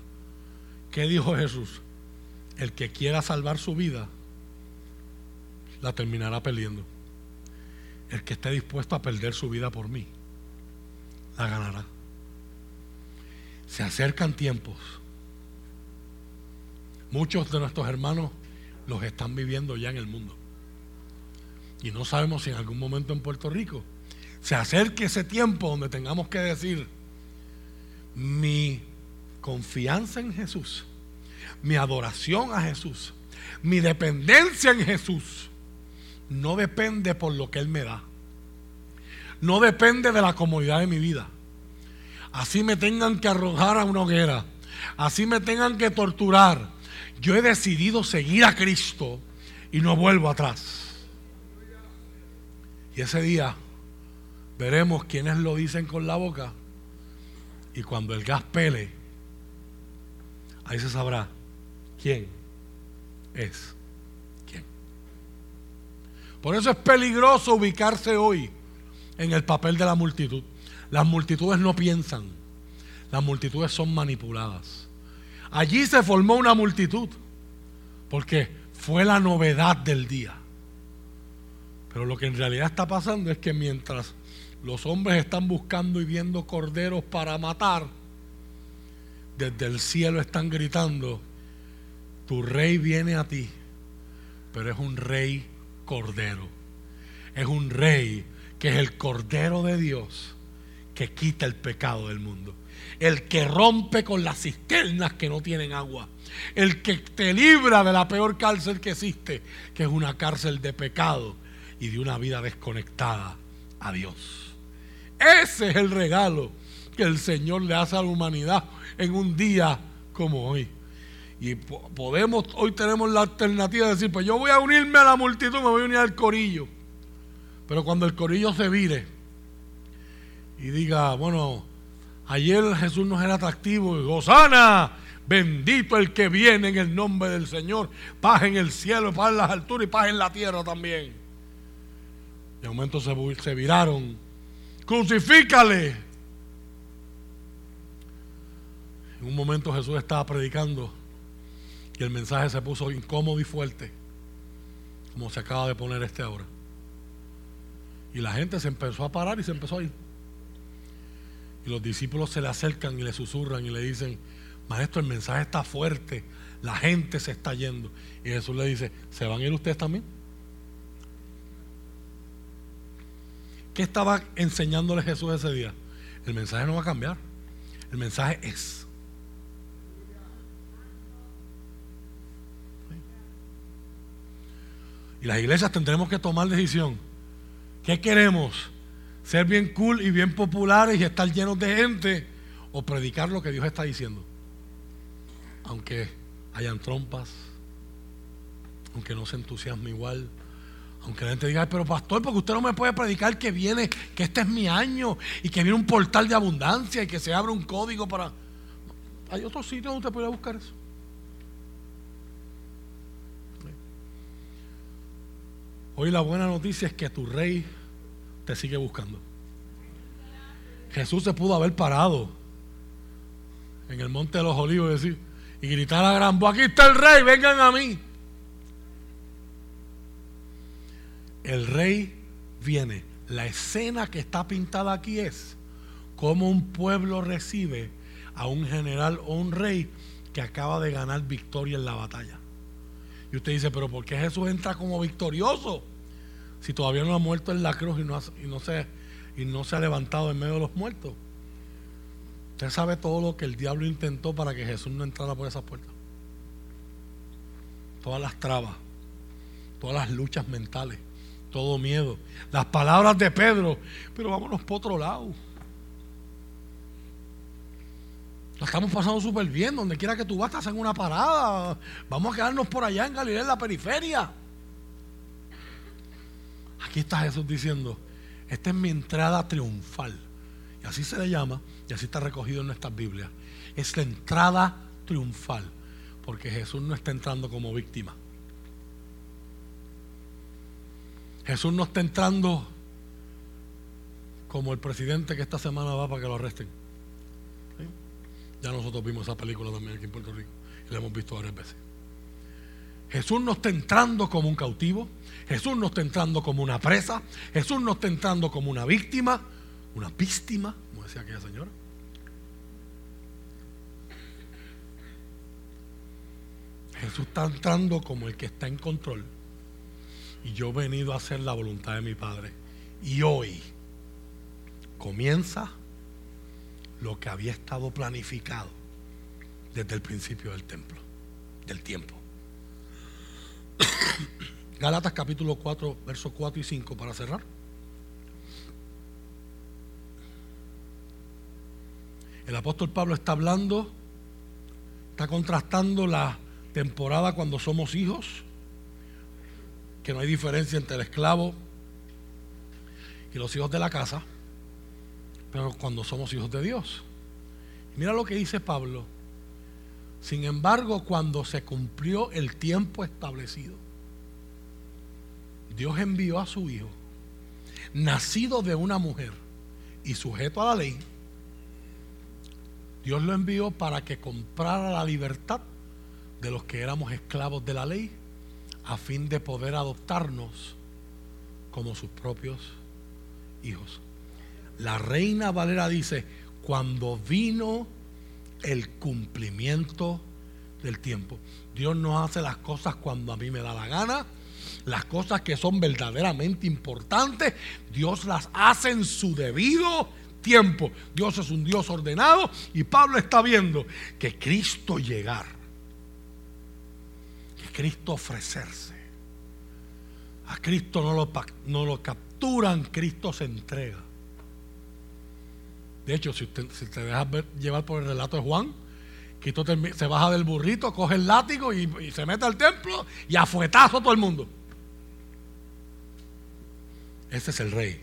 ¿Qué dijo Jesús? El que quiera salvar su vida, la terminará perdiendo. El que esté dispuesto a perder su vida por mí, la ganará. Se acercan tiempos. Muchos de nuestros hermanos los están viviendo ya en el mundo. Y no sabemos si en algún momento en Puerto Rico se acerque ese tiempo donde tengamos que decir, mi confianza en Jesús, mi adoración a Jesús, mi dependencia en Jesús no depende por lo que Él me da. No depende de la comodidad de mi vida. Así me tengan que arrojar a una hoguera. Así me tengan que torturar. Yo he decidido seguir a Cristo y no vuelvo atrás. Y ese día veremos quiénes lo dicen con la boca. Y cuando el gas pele, ahí se sabrá quién es por eso es peligroso ubicarse hoy en el papel de la multitud. Las multitudes no piensan, las multitudes son manipuladas. Allí se formó una multitud, porque fue la novedad del día. Pero lo que en realidad está pasando es que mientras los hombres están buscando y viendo corderos para matar, desde el cielo están gritando, tu rey viene a ti, pero es un rey cordero. Es un rey que es el cordero de Dios que quita el pecado del mundo. El que rompe con las cisternas que no tienen agua. El que te libra de la peor cárcel que existe, que es una cárcel de pecado y de una vida desconectada a Dios. Ese es el regalo que el Señor le hace a la humanidad en un día como hoy. Y podemos, hoy tenemos la alternativa de decir, pues yo voy a unirme a la multitud, me voy a unir al corillo. Pero cuando el corillo se vire y diga, bueno, ayer Jesús nos era atractivo, y Gozana, bendito el que viene en el nombre del Señor, paz en el cielo, paz en las alturas y paz en la tierra también. De momento se, se viraron, crucifícale. En un momento Jesús estaba predicando y el mensaje se puso incómodo y fuerte, como se acaba de poner este ahora. Y la gente se empezó a parar y se empezó a ir. Y los discípulos se le acercan y le susurran y le dicen, maestro, el mensaje está fuerte, la gente se está yendo. Y Jesús le dice, ¿se van a ir ustedes también? ¿Qué estaba enseñándole Jesús ese día? El mensaje no va a cambiar. El mensaje es. Y las iglesias tendremos que tomar decisión. ¿Qué queremos? ¿Ser bien cool y bien populares y estar llenos de gente? ¿O predicar lo que Dios está diciendo? Aunque hayan trompas, aunque no se entusiasme igual, aunque la gente diga, pero pastor, porque usted no me puede predicar que viene, que este es mi año y que viene un portal de abundancia y que se abre un código para... Hay otros sitios donde usted puede buscar eso. Hoy la buena noticia es que tu rey te sigue buscando. Jesús se pudo haber parado en el monte de los olivos y decir, y gritar a gran voz, aquí está el rey, vengan a mí. El rey viene. La escena que está pintada aquí es cómo un pueblo recibe a un general o un rey que acaba de ganar victoria en la batalla. Y usted dice, pero ¿por qué Jesús entra como victorioso? Si todavía no ha muerto en la cruz y no, se, se ha levantado en medio de los muertos. Usted sabe todo lo que el diablo intentó para que Jesús no entrara por esas puertas. Todas las trabas, todas las luchas mentales, todo miedo. Las palabras de Pedro, pero vámonos por otro lado. Estamos pasando súper bien. Donde quiera que tú vas, estás en una parada. Vamos a quedarnos por allá en Galilea, en la periferia. Aquí está Jesús diciendo: Esta es mi entrada triunfal. Y así se le llama, y así está recogido en nuestras Biblias. Es la entrada triunfal. Porque Jesús no está entrando como víctima. Jesús no está entrando como el presidente que esta semana va para que lo arresten. Ya nosotros vimos esa película también aquí en Puerto Rico y la hemos visto varias veces. Jesús no está entrando como un cautivo, Jesús no está entrando como una presa, Jesús no está entrando como una víctima, una víctima, como decía aquella señora. Jesús está entrando como el que está en control. Y yo he venido a hacer la voluntad de mi Padre. Y hoy comienza lo que había estado planificado desde el principio del templo, del tiempo. Gálatas capítulo 4, versos 4 y 5 para cerrar. El apóstol Pablo está hablando, está contrastando la temporada cuando somos hijos, que no hay diferencia entre el esclavo y los hijos de la casa, pero cuando somos hijos de Dios. Mira lo que dice Pablo. Sin embargo, cuando se cumplió el tiempo establecido, Dios envió a su Hijo, nacido de una mujer y sujeto a la ley, Dios lo envió para que comprara la libertad de los que éramos esclavos de la ley, a fin de poder adoptarnos como sus propios hijos. La reina Valera dice, cuando vino el cumplimiento del tiempo. Dios no hace las cosas cuando a mí me da la gana. Las cosas que son verdaderamente importantes, Dios las hace en su debido tiempo. Dios es un Dios ordenado y Pablo está viendo que Cristo llegar, que Cristo ofrecerse. A Cristo no lo, no lo capturan, Cristo se entrega. De hecho, si te deja llevar por el relato de Juan, se baja del burrito, coge el látigo y, se mete al templo y afuetazo todo el mundo. Ese es el rey.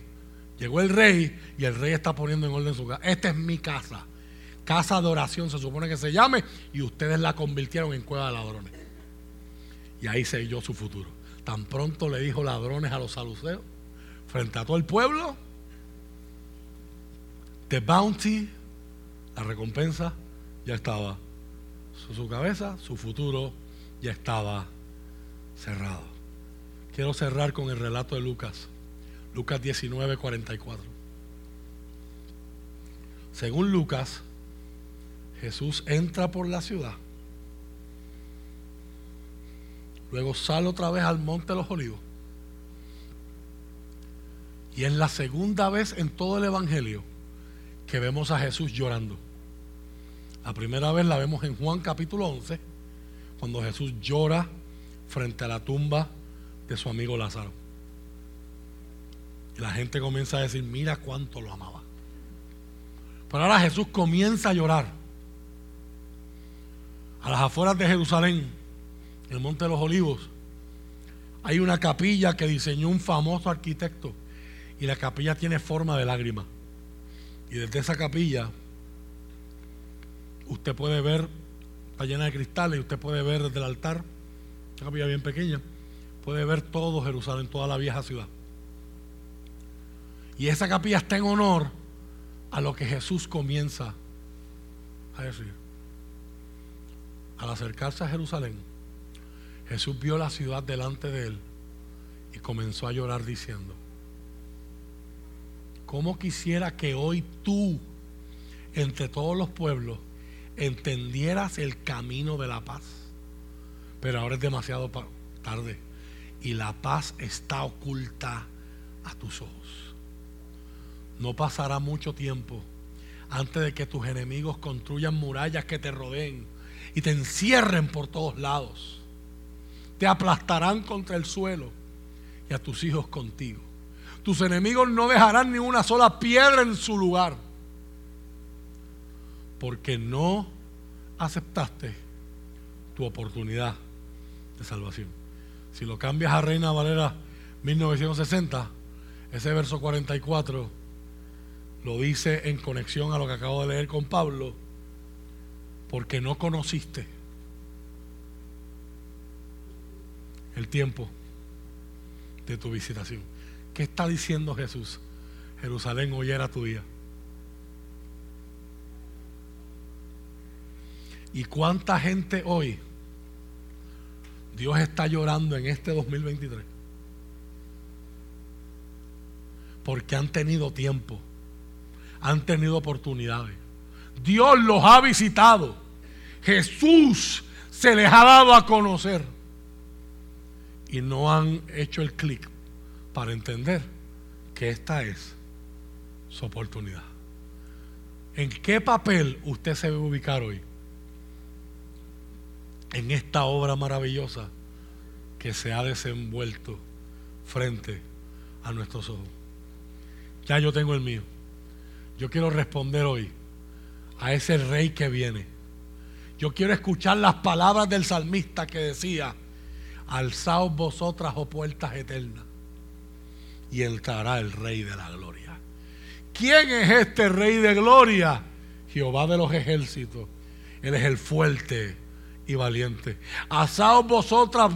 Llegó el rey y el rey está poniendo en orden su casa. Esta es mi casa. Casa de oración se supone que se llame y ustedes la convirtieron en cueva de ladrones. Y ahí selló su futuro. Tan pronto le dijo ladrones a los saluceos frente a todo el pueblo The bounty, la recompensa, ya estaba. Su, su cabeza, su futuro ya estaba cerrado. Quiero cerrar con el relato de Lucas. Lucas 19, 44. Según Lucas, Jesús entra por la ciudad. Luego sale otra vez al monte de los olivos. Y es la segunda vez en todo el Evangelio que vemos a Jesús llorando. La primera vez la vemos en Juan capítulo 11, cuando Jesús llora frente a la tumba de su amigo Lázaro. Y la gente comienza a decir, mira cuánto lo amaba. Pero ahora Jesús comienza a llorar. A las afueras de Jerusalén, en el Monte de los Olivos, hay una capilla que diseñó un famoso arquitecto. Y la capilla tiene forma de lágrima. Y desde esa capilla usted puede ver, está llena de cristales, y usted puede ver desde el altar, una capilla bien pequeña, puede ver todo Jerusalén, toda la vieja ciudad. Y esa capilla está en honor a lo que Jesús comienza a decir. Al acercarse a Jerusalén, Jesús vio la ciudad delante de él y comenzó a llorar diciendo, ¿Cómo quisiera que hoy tú entre todos los pueblos entendieras el camino de la paz. Pero ahora es demasiado tarde y la paz está oculta a tus ojos. No pasará mucho tiempo antes de que tus enemigos construyan murallas que te rodeen y te encierren por todos lados. Te aplastarán contra el suelo y a tus hijos contigo. Tus enemigos no dejarán ni una sola piedra en su lugar. Porque no aceptaste tu oportunidad de salvación. Si lo cambias a Reina Valera 1960, ese verso 44 lo dice en conexión a lo que acabo de leer con Pablo, porque no conociste el tiempo de tu visitación. ¿Qué está diciendo Jesús? Jerusalén, hoy era tu día. ¿Y cuánta gente hoy Dios está llorando en este 2023? Porque han tenido tiempo, han tenido oportunidades. Dios los ha visitado. Jesús se les ha dado a conocer. Y no han hecho el clic para entender que esta es su oportunidad. ¿En qué papel usted se debe ubicar hoy? En esta obra maravillosa que se ha desenvuelto frente a nuestros ojos. Ya yo tengo el mío. Yo quiero responder hoy a ese rey que viene. Yo quiero escuchar las palabras del salmista que decía, alzaos vosotras, oh puertas eternas, y entrará el rey de la gloria. ¿Quién es este rey de gloria? Jehová de los ejércitos. Él es el fuerte y valiente. Alzaos vosotras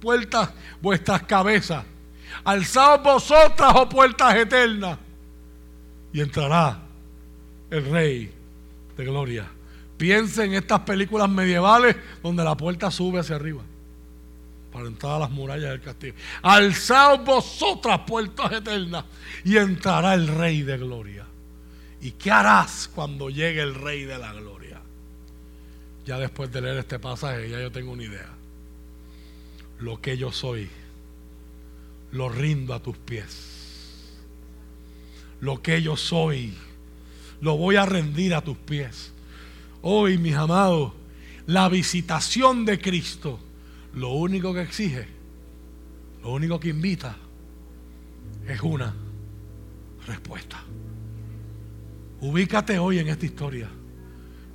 puertas, vuestras cabezas. Alzaos vosotras, oh puertas eternas, y entrará el rey de gloria. Piense en estas películas medievales donde la puerta sube hacia arriba para entrar a las murallas del castillo. Alzaos vosotras puertas eternas y entrará el Rey de Gloria. ¿Y qué harás cuando llegue el Rey de la Gloria? Ya después de leer este pasaje, ya yo tengo una idea. Lo que yo soy, lo rindo a tus pies. Lo que yo soy, lo voy a rendir a tus pies. Hoy, mis amados, la visitación de Cristo, lo único que exige, lo único que invita, es una respuesta. Ubícate hoy en esta historia.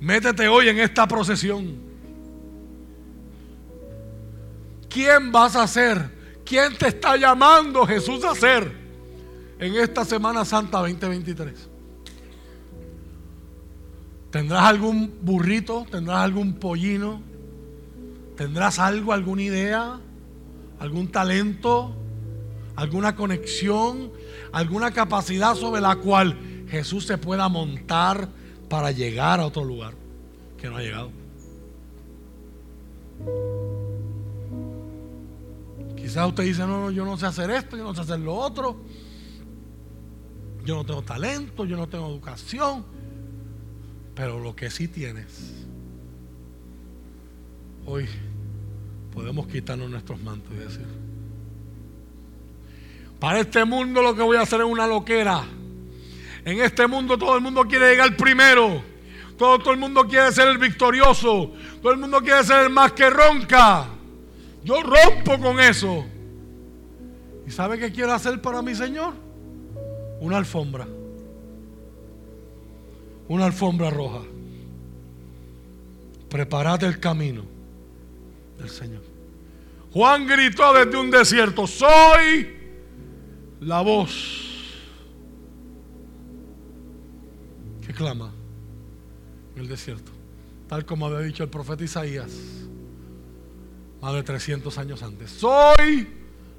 Métete hoy en esta procesión. ¿Quién vas a ser? ¿Quién te está llamando Jesús a ser en esta Semana Santa 2023? ¿Tendrás algún burrito? ¿Tendrás algún pollino? ¿Tendrás algo, alguna idea? ¿Algún talento? ¿Alguna conexión? ¿Alguna capacidad sobre la cual Jesús se pueda montar para llegar a otro lugar que no ha llegado? Quizás usted dice, no, no, yo no sé hacer esto, yo no sé hacer lo otro. Yo no tengo talento, yo no tengo educación. Pero lo que sí tienes, hoy podemos quitarnos nuestros mantos y decir, para este mundo lo que voy a hacer es una loquera. En este mundo todo el mundo quiere llegar primero. Todo, todo el mundo quiere ser el victorioso. Todo el mundo quiere ser el más que ronca. Yo rompo con eso. ¿Y sabe qué quiero hacer para mi Señor? Una alfombra una alfombra roja. Preparad el camino Señor. Juan gritó desde un desierto, soy la voz que clama en el desierto. Tal como había dicho el profeta Isaías más de 300 años antes. Soy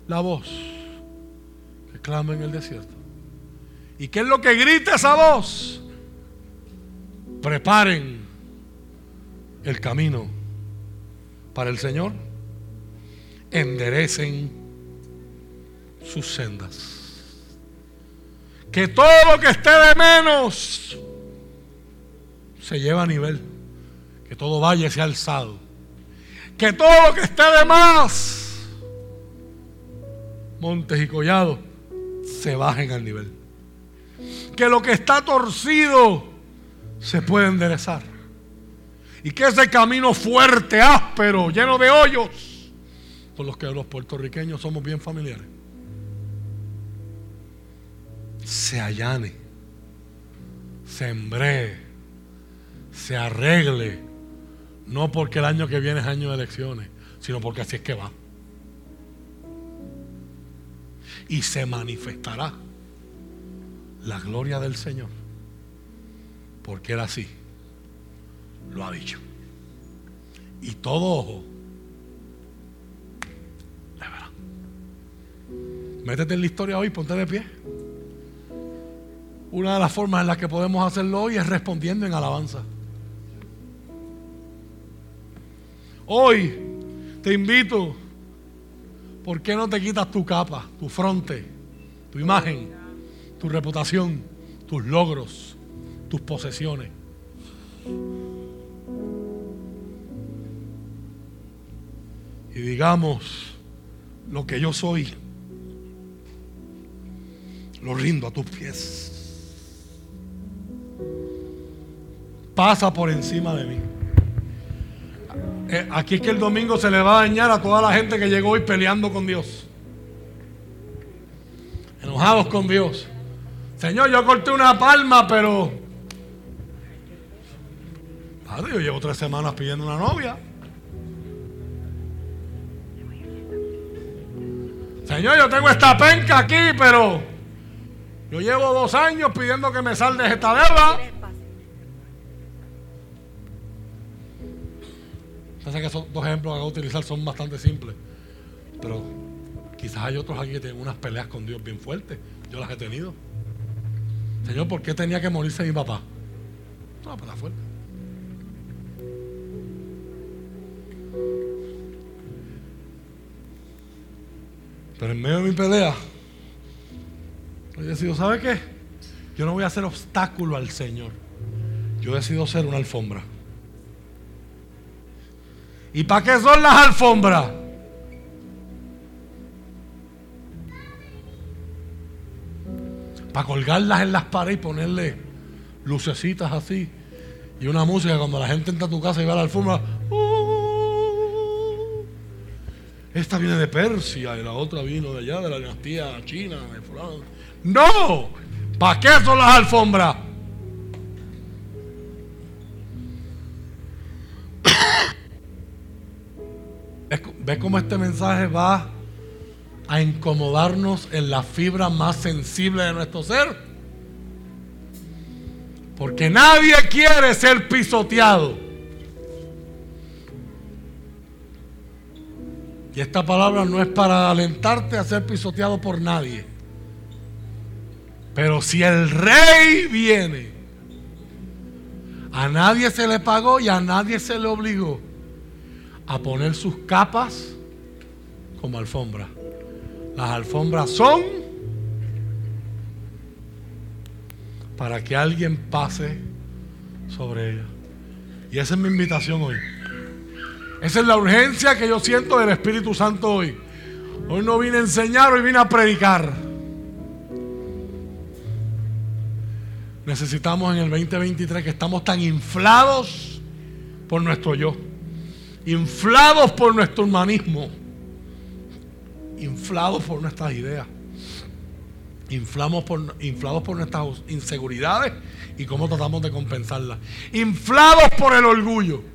la voz que clama en el desierto. ¿Y qué es lo que grita esa voz? preparen el camino para el Señor, enderecen sus sendas. Que todo lo que esté de menos se lleva a nivel. Que todo valle sea alzado. Que todo lo que esté de más, montes y collados, se bajen al nivel. Que lo que está torcido se puede enderezar. Y que ese camino fuerte, áspero, lleno de hoyos, con los que los puertorriqueños somos bien familiares, se allane, se embree, se arregle, no porque el año que viene es año de elecciones, sino porque así es que va. Y se manifestará la gloria del Señor, porque Él así lo ha dicho. Y todo ojo le verá. Métete en la historia hoy, ponte de pie. Una de las formas en las que podemos hacerlo hoy es respondiendo en alabanza. Hoy te invito, ¿por qué no te quitas tu capa, tu fronte, tu imagen, tu reputación, tus logros, tus posesiones? Y digamos lo que yo soy, lo rindo a tus pies. Pasa por encima de mí. Eh, aquí es que el domingo se le va a dañar a toda la gente que llegó hoy peleando con Dios. Enojados con Dios. Señor, yo corté una palma, pero... Padre, yo llevo tres semanas pidiendo una novia. Señor, yo tengo esta penca aquí, pero yo llevo dos años pidiendo que me saldes esta deuda. sé que esos dos ejemplos que voy a utilizar son bastante simples, pero quizás hay otros aquí que tienen unas peleas con Dios bien fuertes. Yo las he tenido. Señor, ¿por qué tenía que morirse mi papá? Una pelea fuerte. Pero en medio de mi pelea, yo he decidido, ¿sabe qué? Yo no voy a hacer obstáculo al Señor. Yo he decidido ser una alfombra. ¿Y para qué son las alfombras? Para colgarlas en las paredes y ponerle lucecitas así. Y una música cuando la gente entra a tu casa y va a la alfombra. Esta viene de Persia y la otra vino de allá, de la dinastía china, de No, ¿para qué son las alfombras? ¿Ves cómo este mensaje va a incomodarnos en la fibra más sensible de nuestro ser? Porque nadie quiere ser pisoteado. Y esta palabra no es para alentarte a ser pisoteado por nadie. Pero si el rey viene, a nadie se le pagó y a nadie se le obligó a poner sus capas como alfombra. Las alfombras son para que alguien pase sobre ellas. Y esa es mi invitación hoy. Esa es la urgencia que yo siento del Espíritu Santo hoy. Hoy no vine a enseñar, hoy vine a predicar. Necesitamos en el 2023 que estamos tan inflados por nuestro yo inflados por nuestro humanismo, inflados por nuestras ideas, inflamos por, inflados por nuestras inseguridades y cómo tratamos de compensarlas, inflados por el orgullo.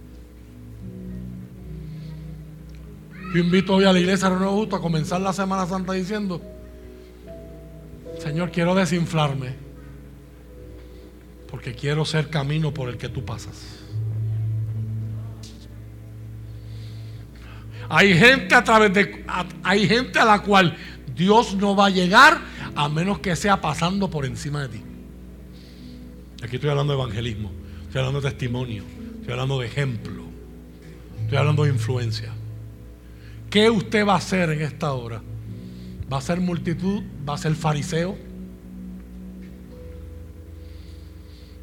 Yo invito hoy a la iglesia de Nuevo Justo a comenzar la Semana Santa diciendo, Señor, quiero desinflarme porque quiero ser camino por el que tú pasas. Hay gente a través de hay gente a la cual Dios no va a llegar a menos que sea pasando por encima de ti. Aquí estoy hablando de evangelismo, estoy hablando de testimonio, estoy hablando de ejemplo, estoy hablando de influencia. ¿Qué usted va a hacer en esta hora? ¿Va a ser multitud? ¿Va a ser fariseo?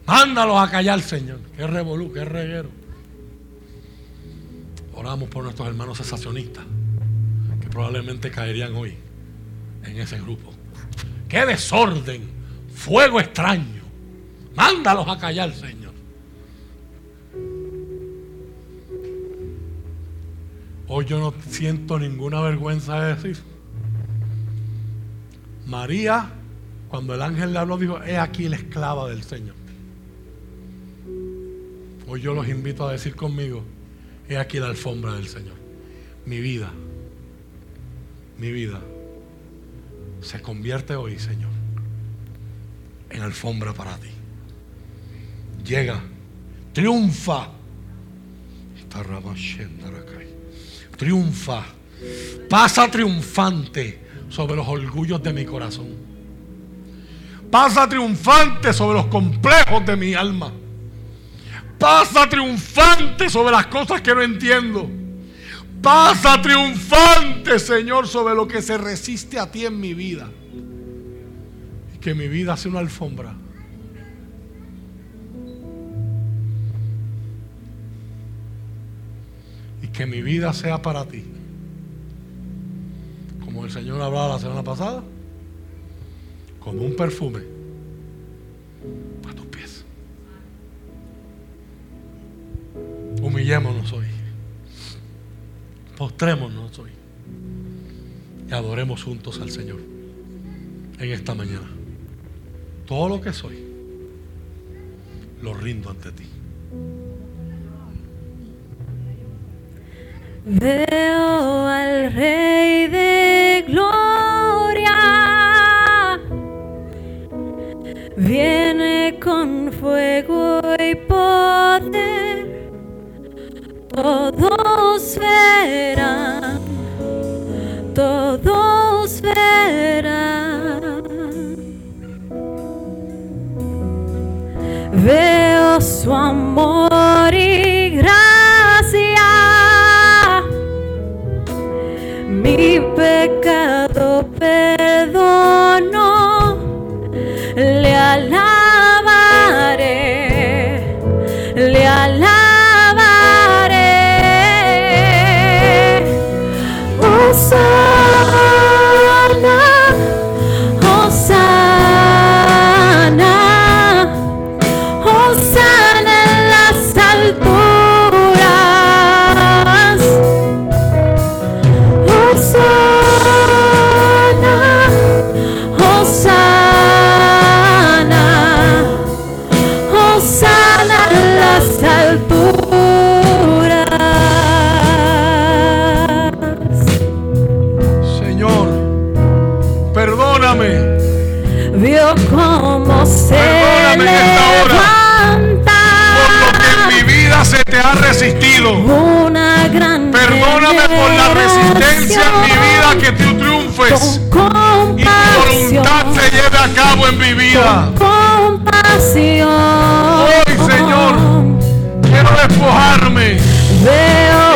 Mándalos a callar, Señor. Qué revolú, qué reguero. Oramos por nuestros hermanos cesacionistas que probablemente caerían hoy en ese grupo. Qué desorden, fuego extraño. Mándalos a callar, Señor. Hoy yo no siento ninguna vergüenza de decir. María, cuando el ángel le habló, dijo, he aquí la esclava del Señor. Hoy yo los invito a decir conmigo, he aquí la alfombra del Señor. Mi vida, mi vida se convierte hoy, Señor, en alfombra para ti. Llega, triunfa. Triunfa, pasa triunfante sobre los orgullos de mi corazón. Pasa triunfante sobre los complejos de mi alma. Pasa triunfante sobre las cosas que no entiendo. Pasa triunfante, Señor, sobre lo que se resiste a ti en mi vida. Y que mi vida sea una alfombra. Que mi vida sea para ti. Como el Señor hablaba la semana pasada. Como un perfume a tus pies. Humillémonos hoy. Postrémonos hoy. Y adoremos juntos al Señor en esta mañana. Todo lo que soy, lo rindo ante ti. Veo al Rey de Gloria. Viene con fuego y poder. Todos verán. Todos verán. Veo su amor una gran Perdóname por la resistencia en mi vida que tú triunfes y tu voluntad se lleve a cabo en mi vida. compasión. Hoy, Señor, Quiero despojarme. Veo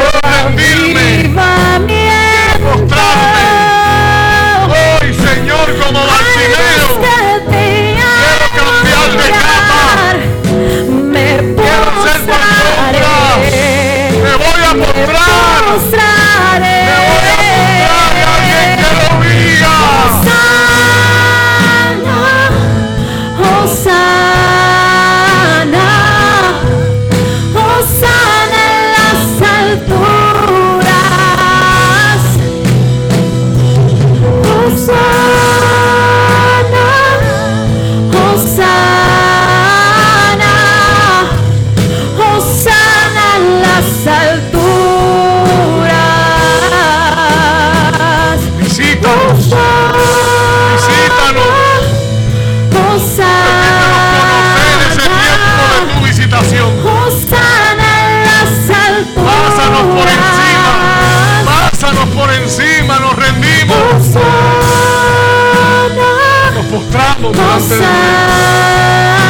encontrá-lo. Possamos.